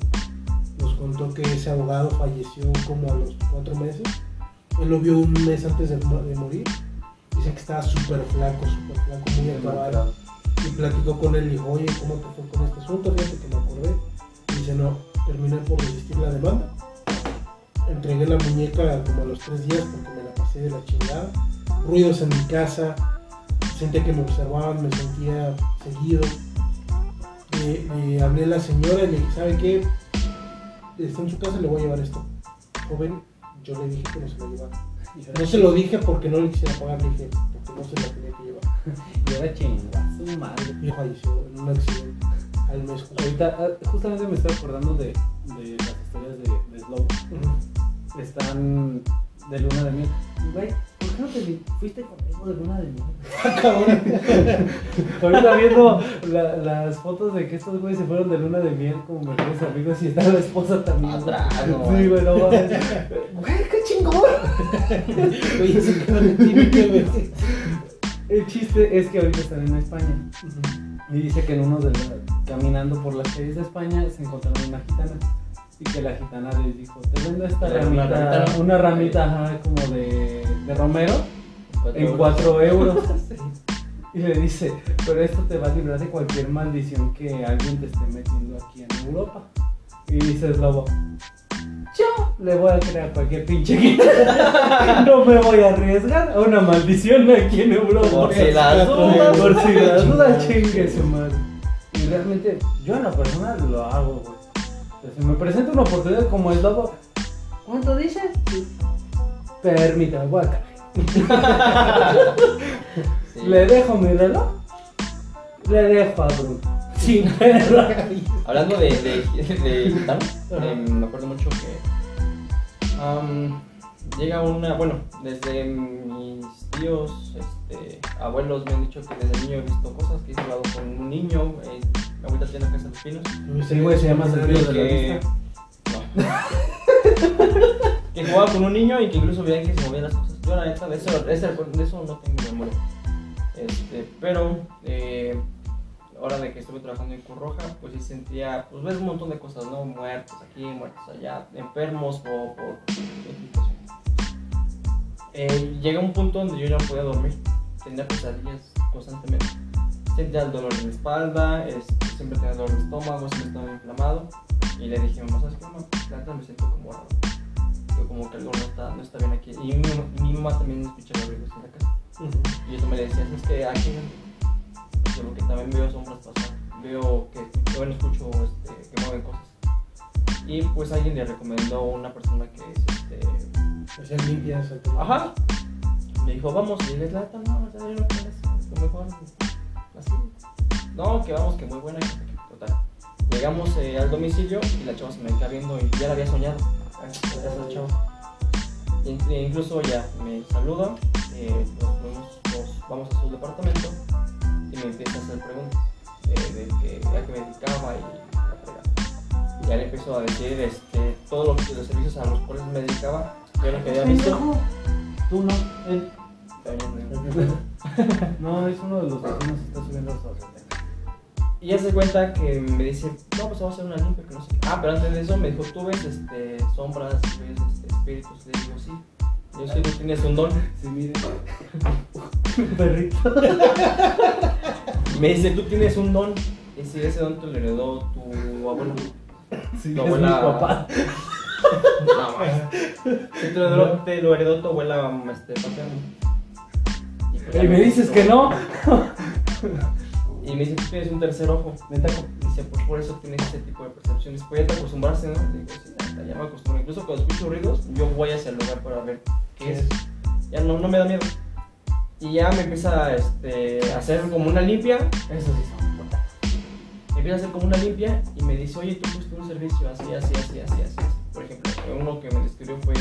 Nos contó que ese abogado falleció como a los cuatro meses. Él lo vio un mes antes de morir. Dice que estaba súper flaco, súper flaco, muy acabado. Y platicó con él y dijo, oye, ¿cómo te fue con este asunto? Fíjate que me acordé. Y dice, no, terminé por resistir la demanda. Entregué la muñeca como a los tres días porque me la pasé de la chingada. Ruidos en mi casa, sentía que me observaban, me sentía seguido. Le hablé a la señora y le dije, ¿sabe qué? Está en su casa, le voy a llevar esto. Joven, yo le dije que no se lo llevara. No se lo dije porque no le quisiera pagar, le dije, porque no se lo tenía que llevar. Y era chingazo, madre. Y falleció en un accidente al mes. Ahorita, ah, justamente me estoy acordando de, de las historias de, de Slow. Están de luna de miel. Y, Güey, ¿por qué no te fuiste conmigo de luna de miel? Cabrón. Ahorita viendo la- las fotos de que estos güeyes se fueron de luna de miel como mejores amigos y está la esposa también. Atrás, no, Sí, güey, no mames. Güey, qué chingón. Cabrón tiene que ver. El chiste es que ahorita están en España. Y dice que en uno de la- caminando por las calles de España se encontraron una gitana. Y que la gitana les dijo, te vendo esta ramita, ramita, ¿no? una ramita ajá, como de, de romero en euros. 4 euros. Y le dice, pero esto te va a librar de cualquier maldición que alguien te esté metiendo aquí en Europa. Y dice el lobo, yo le voy a crear cualquier pinche. No me voy a arriesgar a una maldición aquí en Europa. Por si las dudas. Por si la duda Chingada. chingue su madre. Y realmente, yo en lo personal lo hago, güey. Si me presenta una oportunidad como el lobo, ¿cuánto dice? Permítame, voy a caer. Sí. Le dejo mi reloj, le dejo a Bruno. Sin perro. Hablando de, de, de gitano, eh, me acuerdo mucho que llega una, bueno, desde mis tíos, este, abuelos me han dicho que desde niño he visto cosas, que he jugado con un niño, eh, mi abuelita tiene una casa de los pinos, Sí, güey, se llama Sentido de la que, Vista. no. Que jugaba con un niño y que incluso veía que se movían las cosas. Yo la de eso, de eso no tengo memoria. Este, pero eh, ahora de que estuve trabajando en Cruz pues sí sentía, pues ves un montón de cosas, ¿no? Muertos aquí, muertos allá, enfermos o por eh, Llega un punto donde yo ya no podía dormir, tenía pesadillas constantemente. Sentía el dolor en la espalda, este, siempre tenía dolor de estómago, siempre estaba inflamado. Y le dije, mamá, ¿sabes qué, mamá? Me siento como raro. Yo como que algo no está, no está bien aquí. Y mi, mamá- mi mamá también escuchaba ruidos en la casa. Y eso me decía, es que aquí yo lo que también veo sombras pasar, veo que, que bueno, escucho este, que mueven cosas. Y pues alguien le recomendó a una persona que es este. Hacían limpias. Ajá. Me dijo, vamos, y les lata, no, o sea, yo no quiero eso, es mejor así. No, que vamos, que muy buena. Total. Llegamos eh, al domicilio y la chava se me queda viendo y ya la había soñado. A a e incluso ya me saluda, eh, nos, vamos- nos vamos a su departamento y me empieza a hacer preguntas eh, de que, a qué me dedicaba y la fregada. Ya le empezó a decir este, todo lo que los servicios a los cuales me dedicaba, yo lo que había visto. Tú no, él. También, No, es uno de los vecinos que está subiendo su azotea. Y ya se cuenta que me dice, no, pues vamos a hacer una limpia, que no sé. Ah, pero antes de eso me dijo, tú ves este, sombras, ves este, espíritus. Le digo, sí. Yo sé que tú tienes un don. Sí, mire. Perrito. Me dice, tú tienes un don. Y si ese don te lo heredó tu abuelo. Sí, Tu es mi abuela- papá. No. Sí, te lo heredó, te lo heredó tu abuela este, paterna. Y, pues, Y me dices que no. Y me dice, tú tienes un tercer ojo. Venta Dice, pues por eso tienes ese tipo de percepciones. Pues ya te acostumbraste, ¿no? Digo, sí, ya, ya me acostumbro. Incluso cuando escucho ruidos, yo voy hacia el lugar para ver qué es. Ya no, no me da miedo. Y ya me empieza este, a hacer como una limpia. Eso sí son. Me empieza a hacer como una limpia y me dice, oye, tú fuiste un servicio así, así, así, así, así. Por ejemplo, uno que me describió fue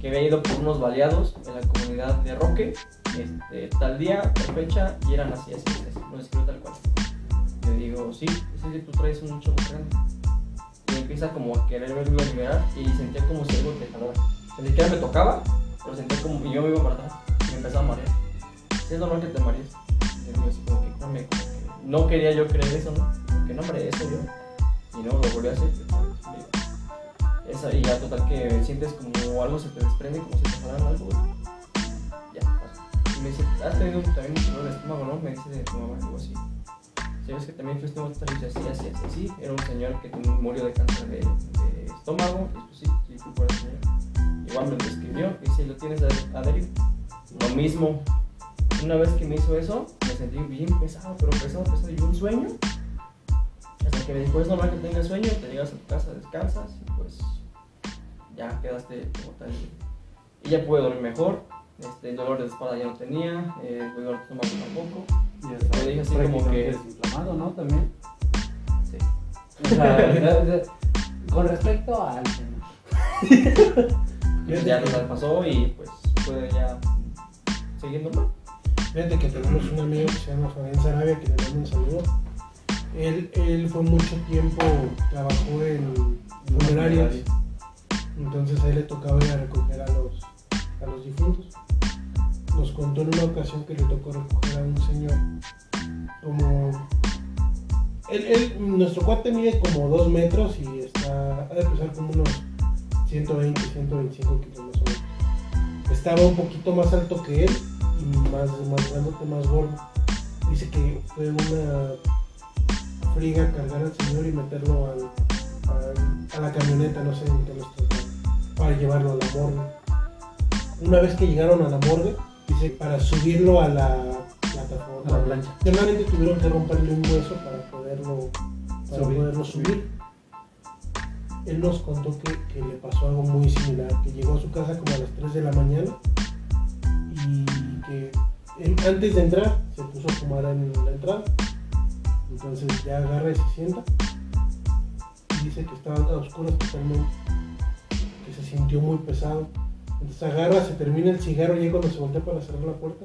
que había ido por unos baleados en la comunidad de Roque, este, tal día, tal fecha, y eran así, así, así, así. Sí, es que tú traes un chavo grande. Y empieza como a querer verlo liberar y sentía como si algo te jalaba. Ni siquiera me tocaba, pero sentía como y yo me iba para atrás y me empezaba a marear. Es normal que te marees. Así como que, como que no quería yo creer eso, ¿no? Que no, hombre, eso yo. Y no, lo volví a hacer. Esa, y ya total que sientes como algo se te desprende, como si te jalaran algo. Ya, pasa. Y me dice, ¿has tenido también un dolor de estómago, no? Me dice de tu mamá, digo, sí. ¿Sabes que también fuiste a un servicio así, así, así, así? Era un señor que murió de cáncer de, estómago. Y pues sí, sí, por el señor. Igual me lo escribió. Y si lo tienes ad- adherido. Lo mismo. Una vez que me hizo eso, me sentí bien pesado, pero pesado, pesado. Y un sueño. Hasta que me dijo, es normal que tengas sueño, te llegas a tu casa, descansas y pues ya quedaste como tal. Y ya pude dormir mejor. Este, dolor de espalda ya no tenía, eh, dolor de estómago tampoco. Y está Lo dije así como que- desinflamado, ¿no? También. Sí. O sea, con respecto al tema. Ya total pasó y pues puede ya seguir normal. Fíjate que tenemos un amigo que se llama Fabián Sarabia, que le mando un saludo. Él, él fue mucho tiempo, trabajó en funerarias, entonces a él le tocaba ir a recoger a los, a los difuntos. Nos contó en una ocasión que le tocó recoger a un señor como... Él, nuestro cuate mide como 2 metros y está, ha de pesar como unos 120, 125 kilos. Estaba un poquito más alto que él y más, más más gordo. Dice que fue una friga cargar al señor y meterlo a la camioneta, no sé para llevarlo a la morgue. Una vez que llegaron a la morgue, dice para subirlo a la plataforma. A la plancha. Normalmente tuvieron que romperle un hueso para poderlo, para Subir. poderlo subir. Él nos contó que, que le pasó algo muy similar, que llegó a su casa como a las 3 de la mañana y que él, antes de entrar se puso a fumar en la entrada. Entonces ya agarra y se sienta y dice que estaban a oscuras totalmente, que se sintió muy pesado. Entonces agarra, se termina el cigarro y cuando se voltea para cerrar la puerta,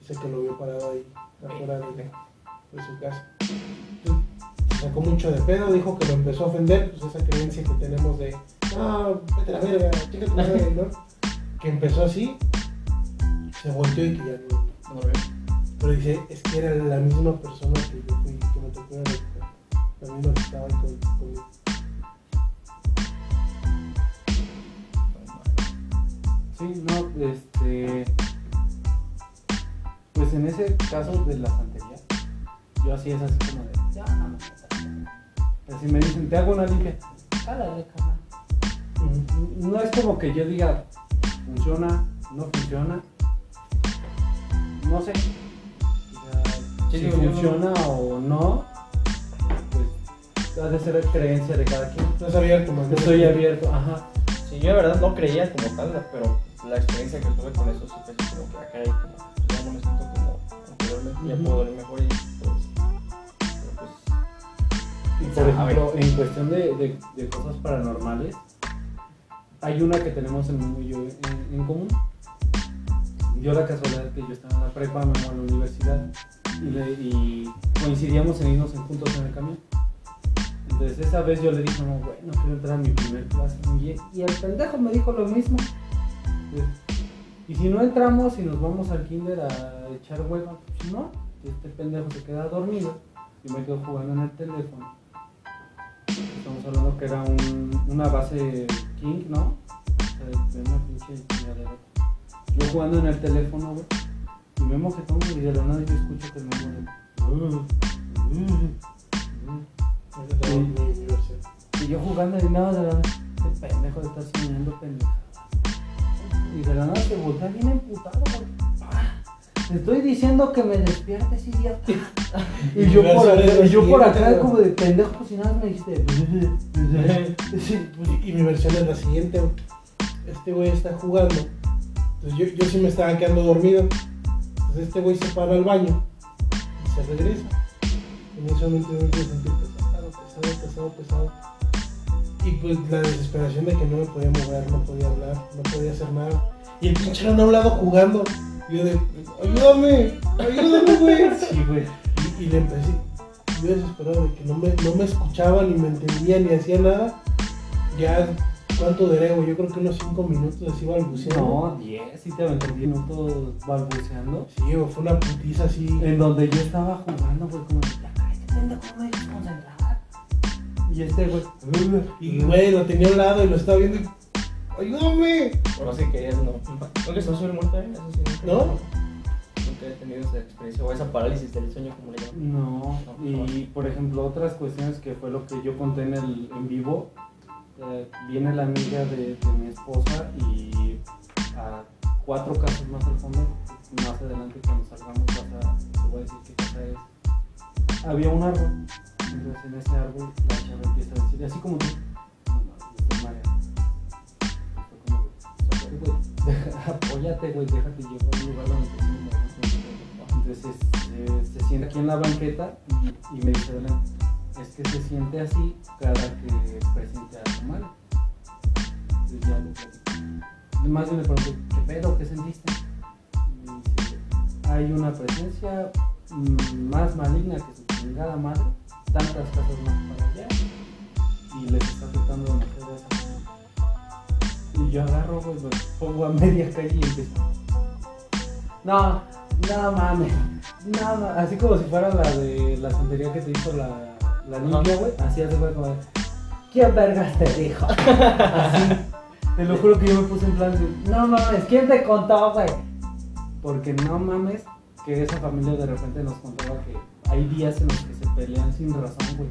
dice que lo vio parado ahí afuera de, de su casa. Entonces, se sacó mucho de pedo, dijo que lo empezó a ofender, pues esa creencia que tenemos de, no, vete a la verga, chica tu madre", ¿no? Que empezó así, se volteó y que ya no. No. Pero dice, es que era la misma persona que yo fui, que me tocó. La misma que estaba con, conmigo. Sí, no, este. Pues en ese caso de la santería, yo así es así como de. Ya, no, no, no". Así me dicen, te hago una limpia. Jálale, carnal. No es como que yo diga, funciona, no funciona. No sé. O sea, Sí, si no- funciona o no, pues ha de ser creencia de cada quien. Estás abierto, man. Estoy abierto, ajá. Sí, yo de verdad no creía como tal, pero la experiencia que tuve con eso sí así como que acá hay como, pues ya no me siento como anteriormente, ya puedo dormir mejor y todo eso. Pero pues, Y por ejemplo, en cuestión de, de- de cosas paranormales, hay una que tenemos en, Memo y yo en, en común. Yo la casualidad que yo estaba en la prepa, me a la universidad y, le- y coincidíamos en irnos en juntos en el camión. Entonces esa vez yo le dije, no, bueno, quiero entrar a mi primer clase. Y, el pendejo me dijo lo mismo. Y si no entramos y nos vamos al kinder a echar hueva, pues no, este pendejo se queda dormido y me quedo jugando en el teléfono. Estamos hablando que era un, una base King, ¿no? O sea, una pinche. Yo jugando en el teléfono, güey. Y me mojetón, güey, y de la nada yo escucho que la nada, este pendejo de estar soñando pendejadas. Y de la nada se voltea bien emputado, güey. Ah, Te estoy diciendo que me despiertes, idiota. Y Y yo por acá, y yo por como de pendejo, pues si nada me dijiste. Sí, pues, Y, mi versión es la siguiente. Este güey está jugando. Entonces yo, yo sí me estaba quedando dormido. Entonces este güey se para al baño y se regresa. En yo me empiezo a sentir pesado, pesado, pesado, pesado. Y pues la desesperación de que no me podía mover, no podía hablar, no podía hacer nada. Y el pinche era a un lado jugando. Y yo de, ayúdame, ayúdame, güey. Sí, güey. Y, y le empecé, yo desesperado de que no me, no me escuchaba, ni me entendía, ni hacía nada. Ya, ¿cuánto duré, güey? Yo creo que unos 5 minutos así balbuceando. No, 10, sí te aventé 10 minutos balbuceando. Sí, güey, fue una putiza así. En donde yo estaba jugando, güey, como ya cállate, pendejo, no me dejes concentrar. Y este, güey, Y, güey, lo tenía a un lado y lo estaba viendo y, ayúdame. Pero sí que es, no. Nunca sube el muerto, ¿eh? Eso sí, nunca. ¿No? Nunca he tenido esa experiencia o esa parálisis del sueño, como le llaman. No, No, y por ejemplo, otras cuestiones que fue lo que yo conté en el en vivo, eh, viene la amiga de, de mi esposa y a cuatro casas más al fondo, más adelante cuando salgamos vas a, te voy a decir qué casa es, había un árbol, entonces en ese árbol la chava empieza a decir, así como tú, no mames, estoy mareada. Fue como de, "Socorro, güey, deja- apóyate, güey, déjate llevar a un lugar donde te sientas, ¿no?". Entonces eh, se sienta aquí en la banqueta y, y me dice, es que se siente así cada que presente algo malo. Entonces ya le. Y Más bien le pregunto, ¿qué pedo? ¿Qué sentiste? Y me dice, hay una presencia mm, más maligna que su chingada madre, tantas casas más para allá, y les está afectando demasiado esa. Y yo agarro, güey, lo pongo a media calle y empiezo. No, no mames. No, no, así como si fuera la de la santería que te hizo la, la limpia, güey. Así hace fue como ¿Quién vergas te dijo? Así. Te lo juro que yo me puse en plan de, no mames, ¿quién te contó, güey? Porque no mames que esa familia de repente nos contaba que hay días en los que se pelean sin razón, güey.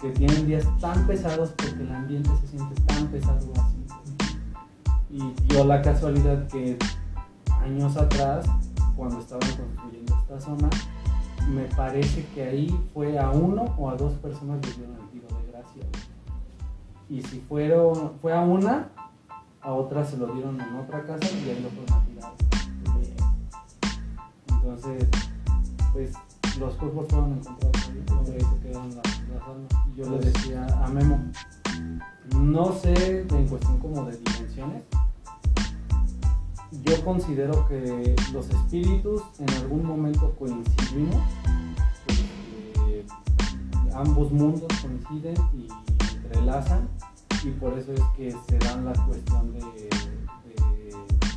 Que tienen días tan pesados porque el ambiente se siente tan pesado así. Y dio la casualidad que años atrás, cuando estaban construyendo esta zona, me parece que ahí fue a uno o a dos personas les dieron el tiro de gracia. Y si fueron, fue a una, a otra se lo dieron en otra casa y ahí lo fueron a tirar. Entonces, pues los cuerpos fueron encontrados ahí, donde se quedaron las, las almas. Y yo le decía a Memo, no sé en cuestión como de dimensiones, yo considero que los espíritus en algún momento coincidimos, eh, ambos mundos coinciden y entrelazan y por eso es que se dan la cuestión de, de-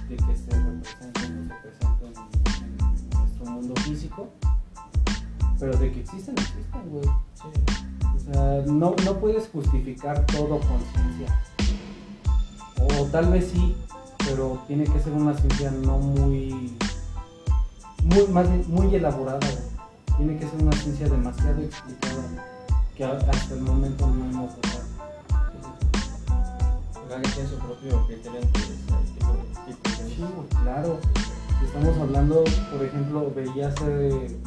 de que se representen o se presenten en, en nuestro mundo físico, pero de que existen, existen, güey. O sea, no, no puedes justificar todo con ciencia. O tal vez sí, pero tiene que ser una ciencia no muy, muy, más muy elaborada. güey. Tiene que ser una ciencia demasiado explicada que hasta el momento no hemos logrado. Cada quien tiene su propio criterio ante ese tipo de. Sí, claro. Estamos hablando, por ejemplo, veía hace,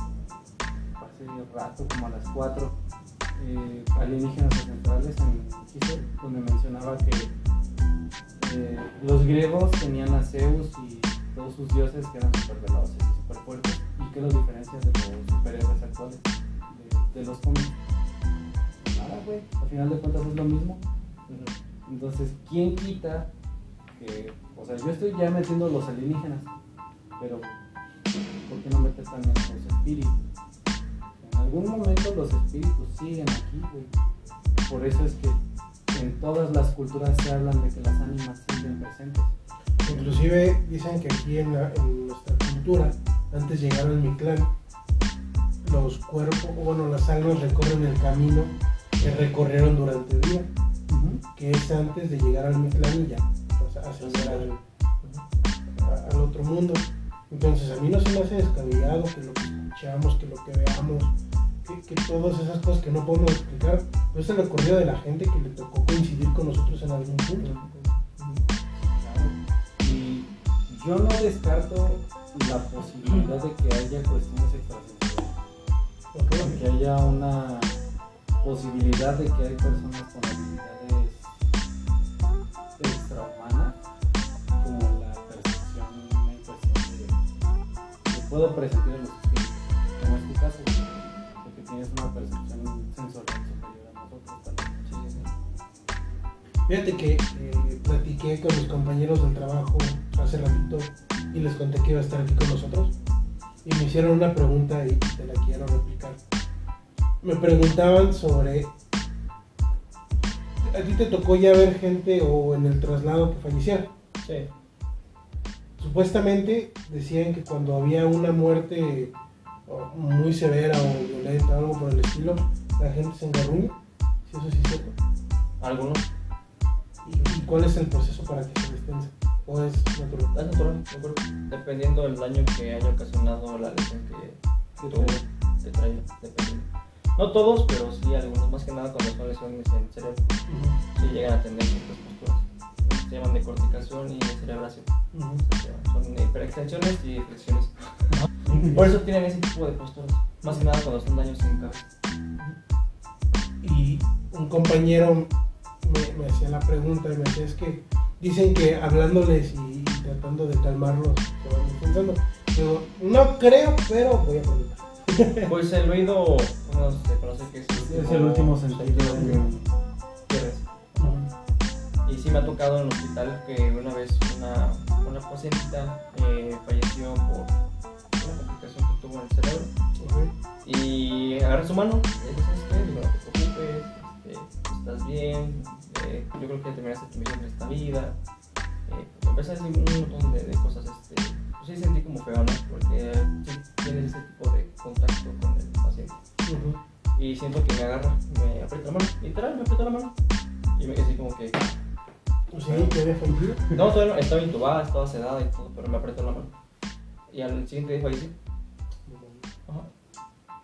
hace rato, como a las 4, eh, alienígenas ancestrales en donde mencionaba que eh, los griegos tenían a Zeus y todos sus dioses que eran súper veloces y súper fuertes, y que los diferencia de los superhéroes actuales, de, de los cómics. Nada, güey, al final de cuentas es lo mismo. Entonces, ¿quién quita que, o sea, yo estoy ya metiendo los alienígenas, pero ¿por qué no meter también los espíritus? En algún momento los espíritus siguen aquí, güey. Por eso es que en todas las culturas se hablan de que las ánimas siguen presentes. Inclusive dicen que aquí en, la- en nuestra cultura, antes de llegar al Mictlán, los cuerpos, o bueno, las almas recorren el camino que recorrieron durante el día, que es antes de llegar al Mictlán y ya, pues, ascender al, a- al otro mundo. Entonces a mí no se me hace descabellado que lo que escuchamos, que lo que veamos, que, todas esas cosas que no podemos explicar, pues es el recorrido de la gente que le tocó coincidir con nosotros en algún punto. Y yo no descarto la posibilidad de que haya cuestiones extrasensoriales. Ok. Que haya una posibilidad de que hay personas con habilidades extrahumanas, como la percepción en cuestión de que puedo presentir a los espíritus, como es tu caso, tienes una percepción sensorial superior a nosotros. Fíjate que eh, platiqué con mis compañeros del trabajo hace ratito y les conté que iba a estar aquí con nosotros y me hicieron una pregunta y te la quiero replicar. Me preguntaban sobre... ¿A ti te tocó ya ver gente o en el traslado que fallecieron? Sí. Supuestamente decían que cuando había una muerte muy severa o violenta o algo por el estilo, la gente se engarruña. Si eso sí cierto. Algunos. ¿Y, y cuál es el proceso para que se destense? ¿O es natural? Es natural, yo creo. Dependiendo del daño que haya ocasionado la lesión que ¿Qué tú te traiga. Dependiendo. No todos, pero sí algunos. Más que nada cuando son lesiones en el cerebro. Sí llegan a tener ciertas posturas. Se llaman decorticación y cerebración. Se llaman. Son hiperextensiones y flexiones. Por eso tienen ese tipo de posturas. Más que nada cuando son daños en cabeza. Y un compañero me, me hacía la pregunta y me decía, es que dicen que hablándoles y, tratando de calmarlos se van pensando. Digo, no creo, pero voy a preguntar. Pues el oído, no se conoce que es Es el último sentido. Pierdes. Y sí me ha tocado en el hospital que una vez una, una pacientita eh, falleció por el cerebro. Y agarré su mano, no te preocupes, este, estás bien, eh, yo creo que terminaste tu misión en esta vida. Eh, a decir un montón de, de cosas, este, pues sí sentí como feo, ¿no? Porque sí tienes ese tipo de contacto con el paciente. Y siento que me agarra, me aprieta la mano, literal, me aprieta la mano. Y me quedé así como que, no, todavía no, estaba intubada, estaba sedada y todo, pero me apretó la mano. Y al siguiente día fallecí. Ajá.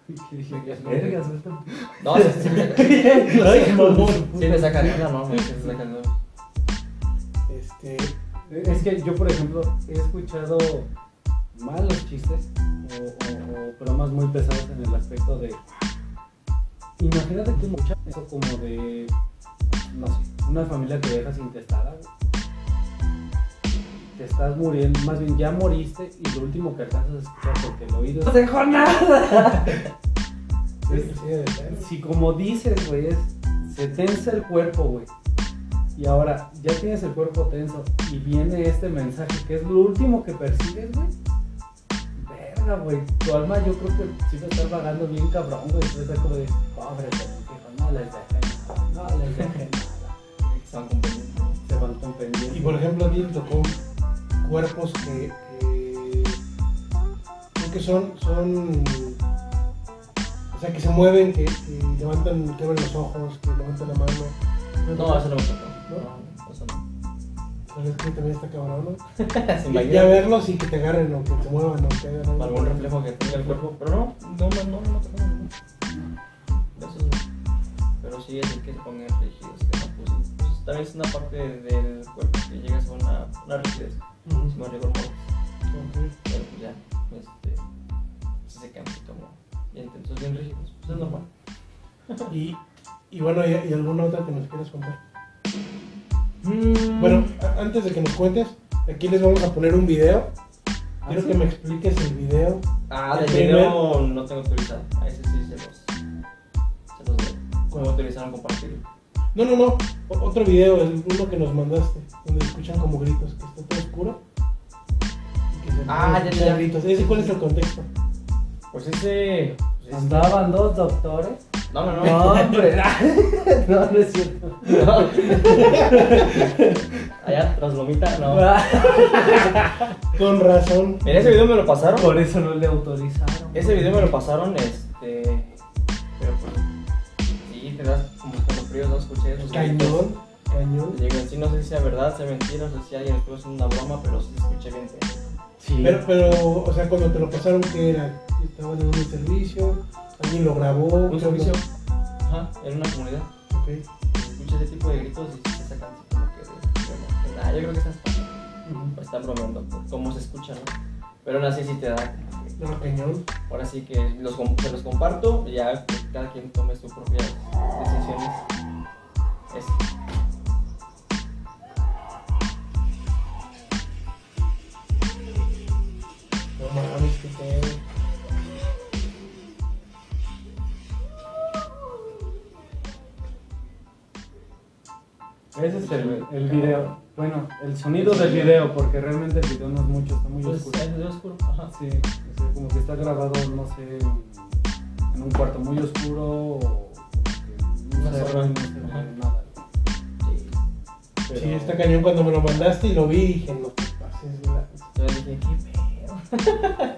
No, sí, me Ay, mamón. sí me saca de onda, no, me sí me onda. Este, Es que yo, por ejemplo, he escuchado malos chistes o, o- o bromas muy pesadas en el aspecto de. Imagínate que mucha eso como de. No sé, una familia que dejas intestada. Te estás muriendo, más bien ya moriste y lo último que alcanzas a escuchar porque el oído. ¡No dejó nada! Es- si como dices, güey, es, se tensa el cuerpo, güey. Y ahora ya tienes el cuerpo tenso y viene este mensaje que es lo último que persigues, güey. Verga, güey. Tu alma yo creo que sí va a estar vagando bien cabrón, güey. Estar como de, pobre pendejo, no les dejen nada, no les dejen nada. Se van. Se con pendiente. Y por ejemplo, a ti te tocó cuerpos que, que, creo que son, son, o sea, que se mueven, que, que levantan, que abren los ojos, que levantan la mano. No, eso no me. ¿No? No, eso no. Pero es que también está cabrón, ¿no? Ya verlos y que te agarren o que te muevan o que hagan algo. algún reflejo que tenga el cuerpo, pero no, no, no, no, no no. Eso. Pero sí es el que se pongan rígidos, que no, pues. Pues también es una parte del cuerpo que llega a una, una rigidez, No rigor mortis. Ok. Pero pues ya, este, sí se quedan así como bien tensos, bien rígidos, pues es normal. Y, y bueno, ¿y, y alguna otra que nos quieras contar? Mm. Bueno, antes de que nos cuentes, aquí les vamos a poner un video. ¿Ah, Quiero sí? que me expliques el video. Ah, el del video no tengo autorizado. A ese sí se los. Se los doy. ¿Cómo autorizaron compartirlo? No, no, no. O- otro video, el uno que nos mandaste, donde escuchan como gritos, que está todo oscuro. Y que se Ah, ya, gritos. ¿Ese cuál es el contexto? Pues ese. pues, es- Andaban dos doctores No, no, no. No, hombre. No, no es cierto. No. Allá tras Lomita, no. Con razón. Mira, ese video me lo pasaron. Por eso no le autorizaron. Ese video me lo pasaron, este. Pero pues. Sí, te das escalofríos, no escuché esos. Cañón. Cañón. Llegan, sí, no sé si sea verdad, sea mentira, no sé si alguien estuvo haciendo una broma, pero sí escuché bien. Sí. Pero, pero, o sea, cuando te lo pasaron, ¿qué era? ¿Estaban en un servicio? ¿Alguien lo grabó? Un servicio, ajá, en una comunidad. Ok. Escuché ese tipo de gritos y se sacan así como que. Bueno, que nada, yo creo que están, Ujú. están bromeando cómo se escucha, ¿no? Pero aún así sí te da. No, cañón. Ahora sí que los, se los comparto, y ya cada quien tome sus propias decisiones. Es, No mames, qué pedo. Ese es el, el video. Bueno, el sonido del video, porque realmente el video no es mucho, está muy pues, oscuro. es oscuro. Ajá. Sí, o sea, como que está grabado, no sé, en- un cuarto muy oscuro o que no Una Pero- Sí, está cañón cuando me lo mandaste y lo vi y dije, no te pases dije, qué pedo.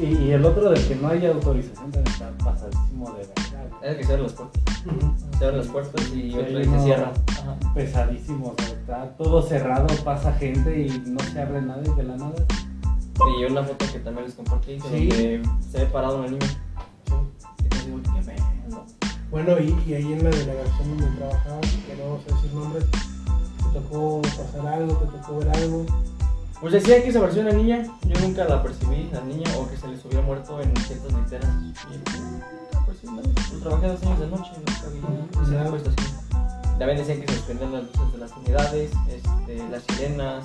Y, y el otro del que no haya autorización también está pasadísimo de verdad. Es que se abren las puertas. Se abren las puertas y Sí, otra vez no. se cierran. Ajá. Pesadísimo, o sea, está todo cerrado, pasa gente y no se abre nada y de la nada. Y una foto que también les compartí, que Sí. donde se ve parado una niña. Bueno, y, y ahí en la delegación donde trabajaba, que no a decir nombres, te tocó pasar algo, te tocó ver algo. Pues decía que se apareció una niña, yo nunca la percibí, la niña, o que se les hubiera muerto en ciertas literas. Y yo, nunca percibí nada. Pues trabajé dos años de noche, nunca vi manifestación. También decían que se prendían las luces de las unidades, este, las sirenas.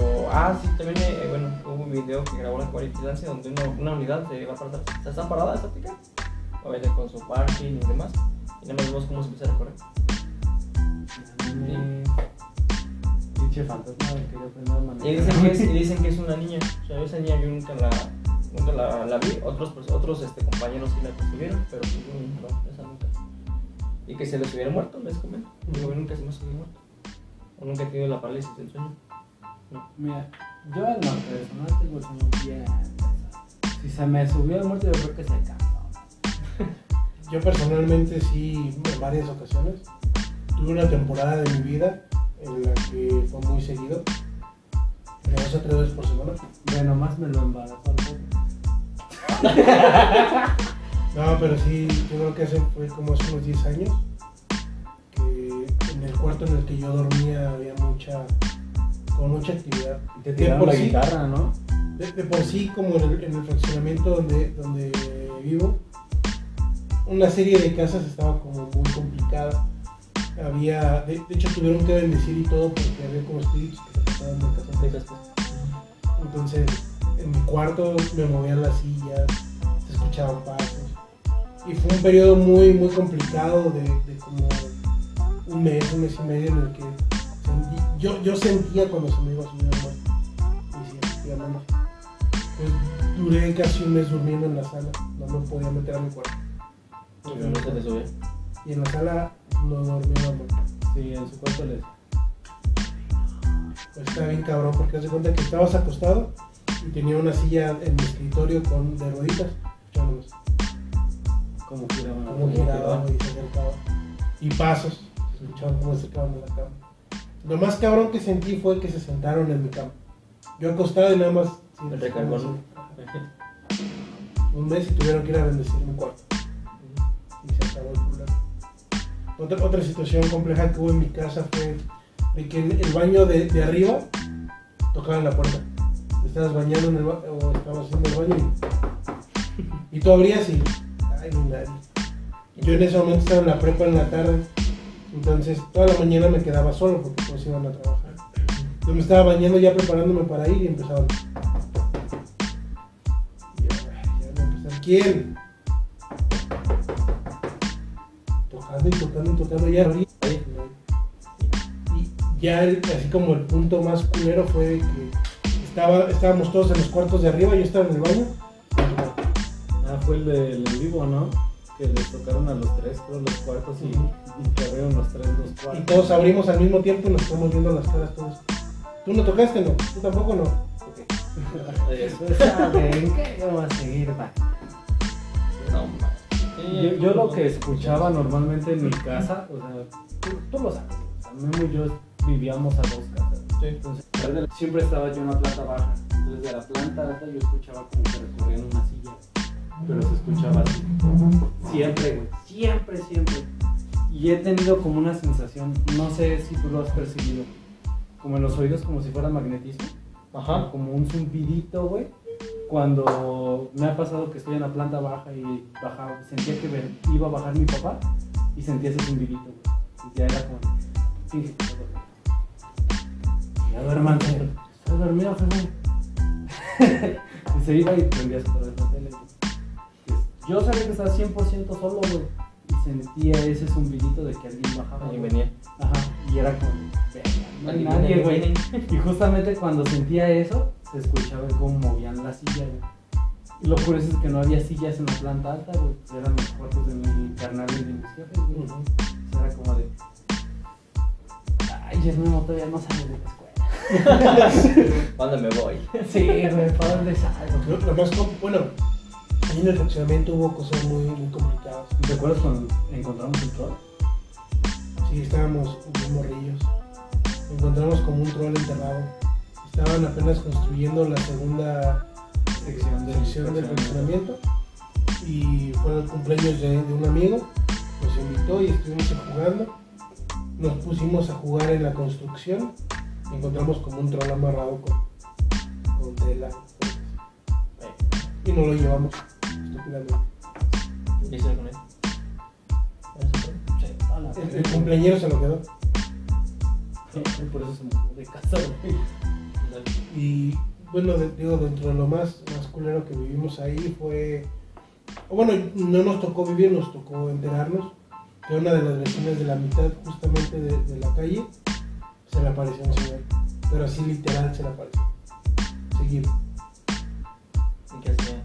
O, ah, sí, también, eh, bueno, hubo un video que grabó la cualificancia donde una, una unidad se va para atrás. O sea, están paradas, estáticas, obviamente con su parking y demás. Y nada más vemos cómo se empieza a recorrer. Pinche fantasma del que yo aprendí a manejar. Y dicen que es, y dicen que es una niña. O sea, esa niña yo nunca la, nunca la, la vi. Otros, pues, otros este, compañeros sí la percibieron, pero pues, yo no, esa nunca. Y que se les hubiera muerto, les comento. Digo, nunca se me hubiera muerto. O nunca he tenido la parálisis del sueño. Mira, yo en lo personal tengo el sueño bien. Si se me subió el muerto, yo creo que se cansó. Yo personalmente sí, en varias ocasiones, tuve una temporada de mi vida en la que fue muy seguido, de dos a tres veces por semana. De nomás me lo embarazó. No, pero sí, yo creo que hace, fue como hace unos 10 años, que en el cuarto en el que yo dormía había mucha, con mucha actividad. Y te tiraron por la sí- guitarra, ¿no? De, de por sí, como en el, en el fraccionamiento donde, donde vivo, una serie de casas estaba como muy complicada. Había, de, hecho tuvieron que bendecir y todo porque había como espíritus que se pasaban de casa en casa. Entonces, en mi cuarto me movían las sillas, se escuchaban pasos. Y fue un periodo muy, muy complicado de, como un mes, un mes y medio en el que sentí- yo, yo sentía cuando se me iba a subir el muerto. Y efectivamente. Pues, duré casi un mes durmiendo en la sala, no me podía meter a mi cuarto. Y no se te sube. Y en la sala no dormía muerto. Sí, en su cuarto les. Pues estaba bien cabrón porque haz de cuenta que estabas acostado y tenía una silla en mi escritorio con de rueditas. escuchándonos. Como giraban. Cómo Como giraba giraba. y se acercaba. Y pasos, escuchaban cómo se acercaban de la cama. Lo más cabrón que sentí fue que se sentaron en mi cama. Yo acostado y nada más. sí, El recargón. sí. Un mes y tuvieron que ir a bendecir mi cuarto. Y se acabó el problema. Otra, situación compleja que hubo en mi casa fue que el baño de, arriba tocaban la puerta. Estabas bañando en el ba- o estabas haciendo el baño y, y tú abrías y. Ay. Yo en ese momento estaba en la prepa en la tarde, entonces toda la mañana me quedaba solo porque todos iban a trabajar. Yo me estaba bañando ya preparándome para ir y empezaban. ¿Quién? Tocando y tocando y tocando ya Y ya el- así como el punto más culero fue de que estaba, estábamos todos en los cuartos de arriba, yo estaba en el baño. Ah, fue el del vivo, ¿no? que les tocaron a los tres, creo, los cuartos y, y que abrieron los tres los Y cuartos. todos abrimos al mismo tiempo y nos estamos viendo las caras todos. ¿Tú no tocaste? No. ¿Tú tampoco no? Ok. Pues, ¿sabe? ¿En qué vamos a seguir, va? No, ma. Sí, Yo, yo lo que escuchaba normalmente en mi casa, o sea, tú, tú lo sabes, Memo y yo vivíamos a dos casas. Sí. Entonces, siempre estaba yo en la planta baja. Entonces, de la planta alta yo escuchaba como que recorrían una silla. Pero se escuchaba así. Siempre, güey. Siempre, siempre. Y he tenido como una sensación, no sé si tú lo has percibido, como en los oídos, como si fuera magnetismo. Ajá. Como un zumbidito, güey. Cuando me ha pasado que estoy en la planta baja y bajaba, sentía que iba a bajar mi papá y sentía ese zumbidito. Y ya era como. Y ya duérmate, estoy dormido, jefe. y se iba y prendías otra vez la tele. Pues, Yo sabía que estaba 100% solo, güey. Y sentía ese zumbidito de que alguien bajaba. Alguien venía. Ajá. Y era como, "Verga, no hay nadie, güey. Y justamente cuando sentía eso, se escuchaba cómo movían la silla, güey. Y lo curioso es que no había sillas en la planta alta, güey. Eran los cuartos de mi carnal y de mis jefes, güey. Ujú. Entonces era como de. Ay, el Memo todavía no sale de la escuela. ¿Dónde me voy? sí, güey, ¿para dónde salgo? Lo, más bueno, ahí en el fraccionamiento hubo cosas muy, muy complicadas. ¿Te acuerdas cuando encontramos el troll? Sí, estábamos muy morrillos. Encontramos como un troll enterrado. Estaban apenas construyendo la segunda Sección del sección del fraccionamiento. Y fue el cumpleaños de, de un amigo. Nos invitó y estuvimos jugando. Nos pusimos a jugar en la construcción. Y encontramos como un troll amarrado con, con tela. Y nos lo llevamos. estúpidamente. ¿Qué hice con él? El, el cumpleañero se lo quedó. Por eso se mudó de casa, güey. Y bueno, de- digo, dentro de lo más, más culero que vivimos ahí fue. Bueno, no nos tocó vivir, nos tocó enterarnos que una de las vecinas de la mitad, justamente de, de la calle, se le apareció un señor. Pero así literal se le apareció. Seguido. ¿Y qué hacía?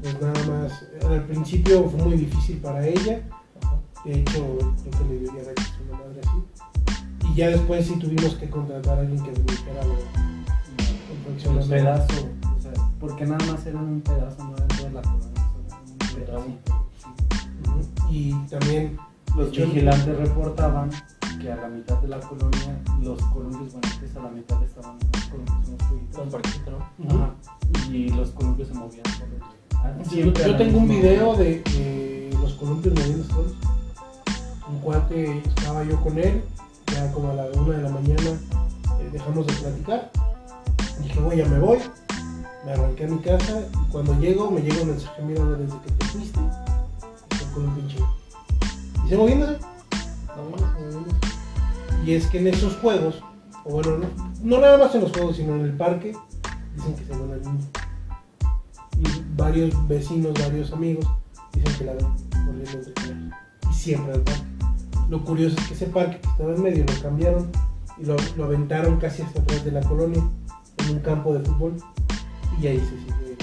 Pues nada más. Al principio fue muy difícil para ella. De hecho, creo que le dio diabetes a una madre así. Y ya después sí tuvimos que contratar a alguien que administrara lo- Un pedazo, o sea, porque nada más eran un pedazo, no eran toda la. Ujú. Y también Los vigilantes reportaban que a la mitad de la colonia los columpios, bueno, que es a la mitad estaban los columpios parquito, ¿no? Y los columpios se movían solos. Ah, Yo, a yo tengo un video de, de los columpios moviendo solos. Un cuate, estaba yo con él, ya como a la una de la mañana eh, dejamos de platicar. Dije, güey, ya me voy. Me arranqué a mi casa y cuando llego me llega un mensaje, mira, desde que te fuiste, con un pinche. Y se moviéndose. No. Y es que en esos juegos, o bueno, no, no nada más en los juegos, sino en el parque, dicen que se ven al niño. Y varios vecinos, varios amigos, dicen que la ven corriendo entre ellos. Y siempre al parque. Lo curioso es que ese parque que estaba en medio lo cambiaron y lo, lo aventaron casi hasta atrás de la colonia, en un campo de fútbol. Y ahí se sigue.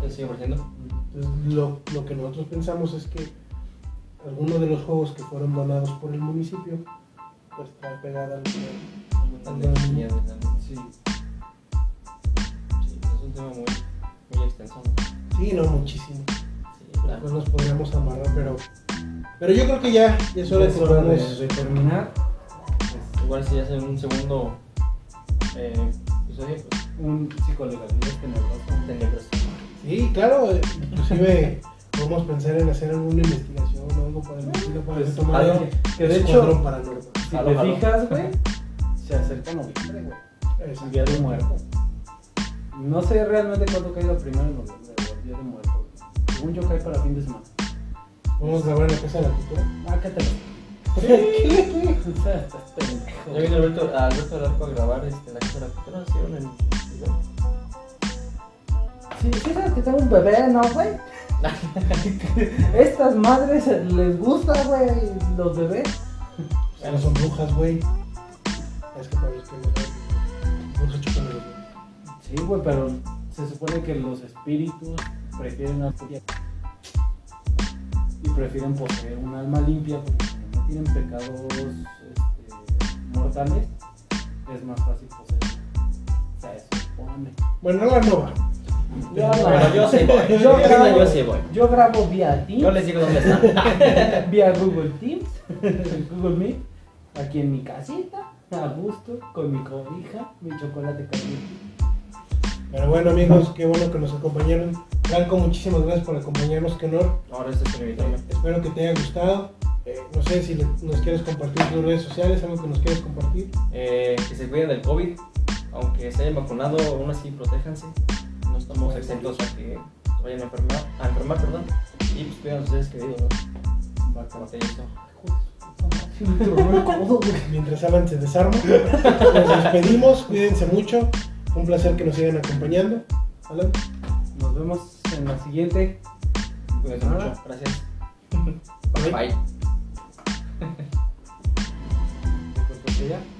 ¿Te sigue ofreciendo? Entonces, lo, lo que nosotros pensamos es que algunos de los juegos que fueron donados por el municipio, pues trae pegada al Sí. Sí, es un tema muy, muy extenso. ¿no? Sí, no, muchísimo. Sí, claro. Después nos podríamos amarrar, pero. Pero yo creo que ya, ya es hora de Es que hora de, podamos- de terminar. Pues, Igual si hace un segundo eh, episodio, pues un psicolegalidad tenebroso. tenebroso. Sí, claro, inclusive podemos pensar en hacer alguna investigación o algo por el estilo para Pues, retomar algo el que de hecho, paranormal. si te jalo. fijas, güey, se acerca noviembre, güey. Exacto. El Día de Muertos. No sé realmente cuándo caiga primero de noviembre, o el Día de Muertos. güey. Según yo cae para fin de semana. Vamos a grabar en la Casa de la Cultura. Ah, ¿qué te lo? O sea, estás pendejo. Ya vino Alberto, a Alberto Alarco a grabar este, la cultura, ¿hicieron en video? Sí, sí sabes que tengo un bebé, ¿no, güey? Estas madres les gusta, güey, los bebés. Ya no son brujas, güey. Es que para los que brujas chupan los dedos. Sí, güey, pero se supone que los espíritus prefieren a y prefieren poseer un alma limpia porque tienen pecados este, mortales, es más fácil poseer. Se supone. Bueno, la nova. Yo, Bueno, yo sí voy. Yo grabo- yo sí voy. yo grabo vía Teams, Yo les digo dónde están. vía Google Teams, Google Meet, aquí en mi casita, a gusto, con mi cobija, mi chocolate caliente. Pero bueno, amigos, qué bueno que nos acompañaron. Franco, muchísimas gracias por acompañarnos. Qué honor. Ahora es. Espero que te haya gustado. Eh, no sé si le- nos quieres compartir tus redes sociales, algo que nos quieras compartir. Eh, que se cuiden del COVID, aunque se hayan vacunado, aún así protéjanse. No estamos exentos a que se vayan a enfermar, a enfermar perdón. y pues cuidan a ustedes queridos, güey. Mientras Alan se desarma, nos despedimos. Cuídense mucho. Un placer que nos sigan acompañando. Alan, Nos vemos en la siguiente. Cuídense mucho. Gracias. bye. Bye. ¿De cuánto sea? No.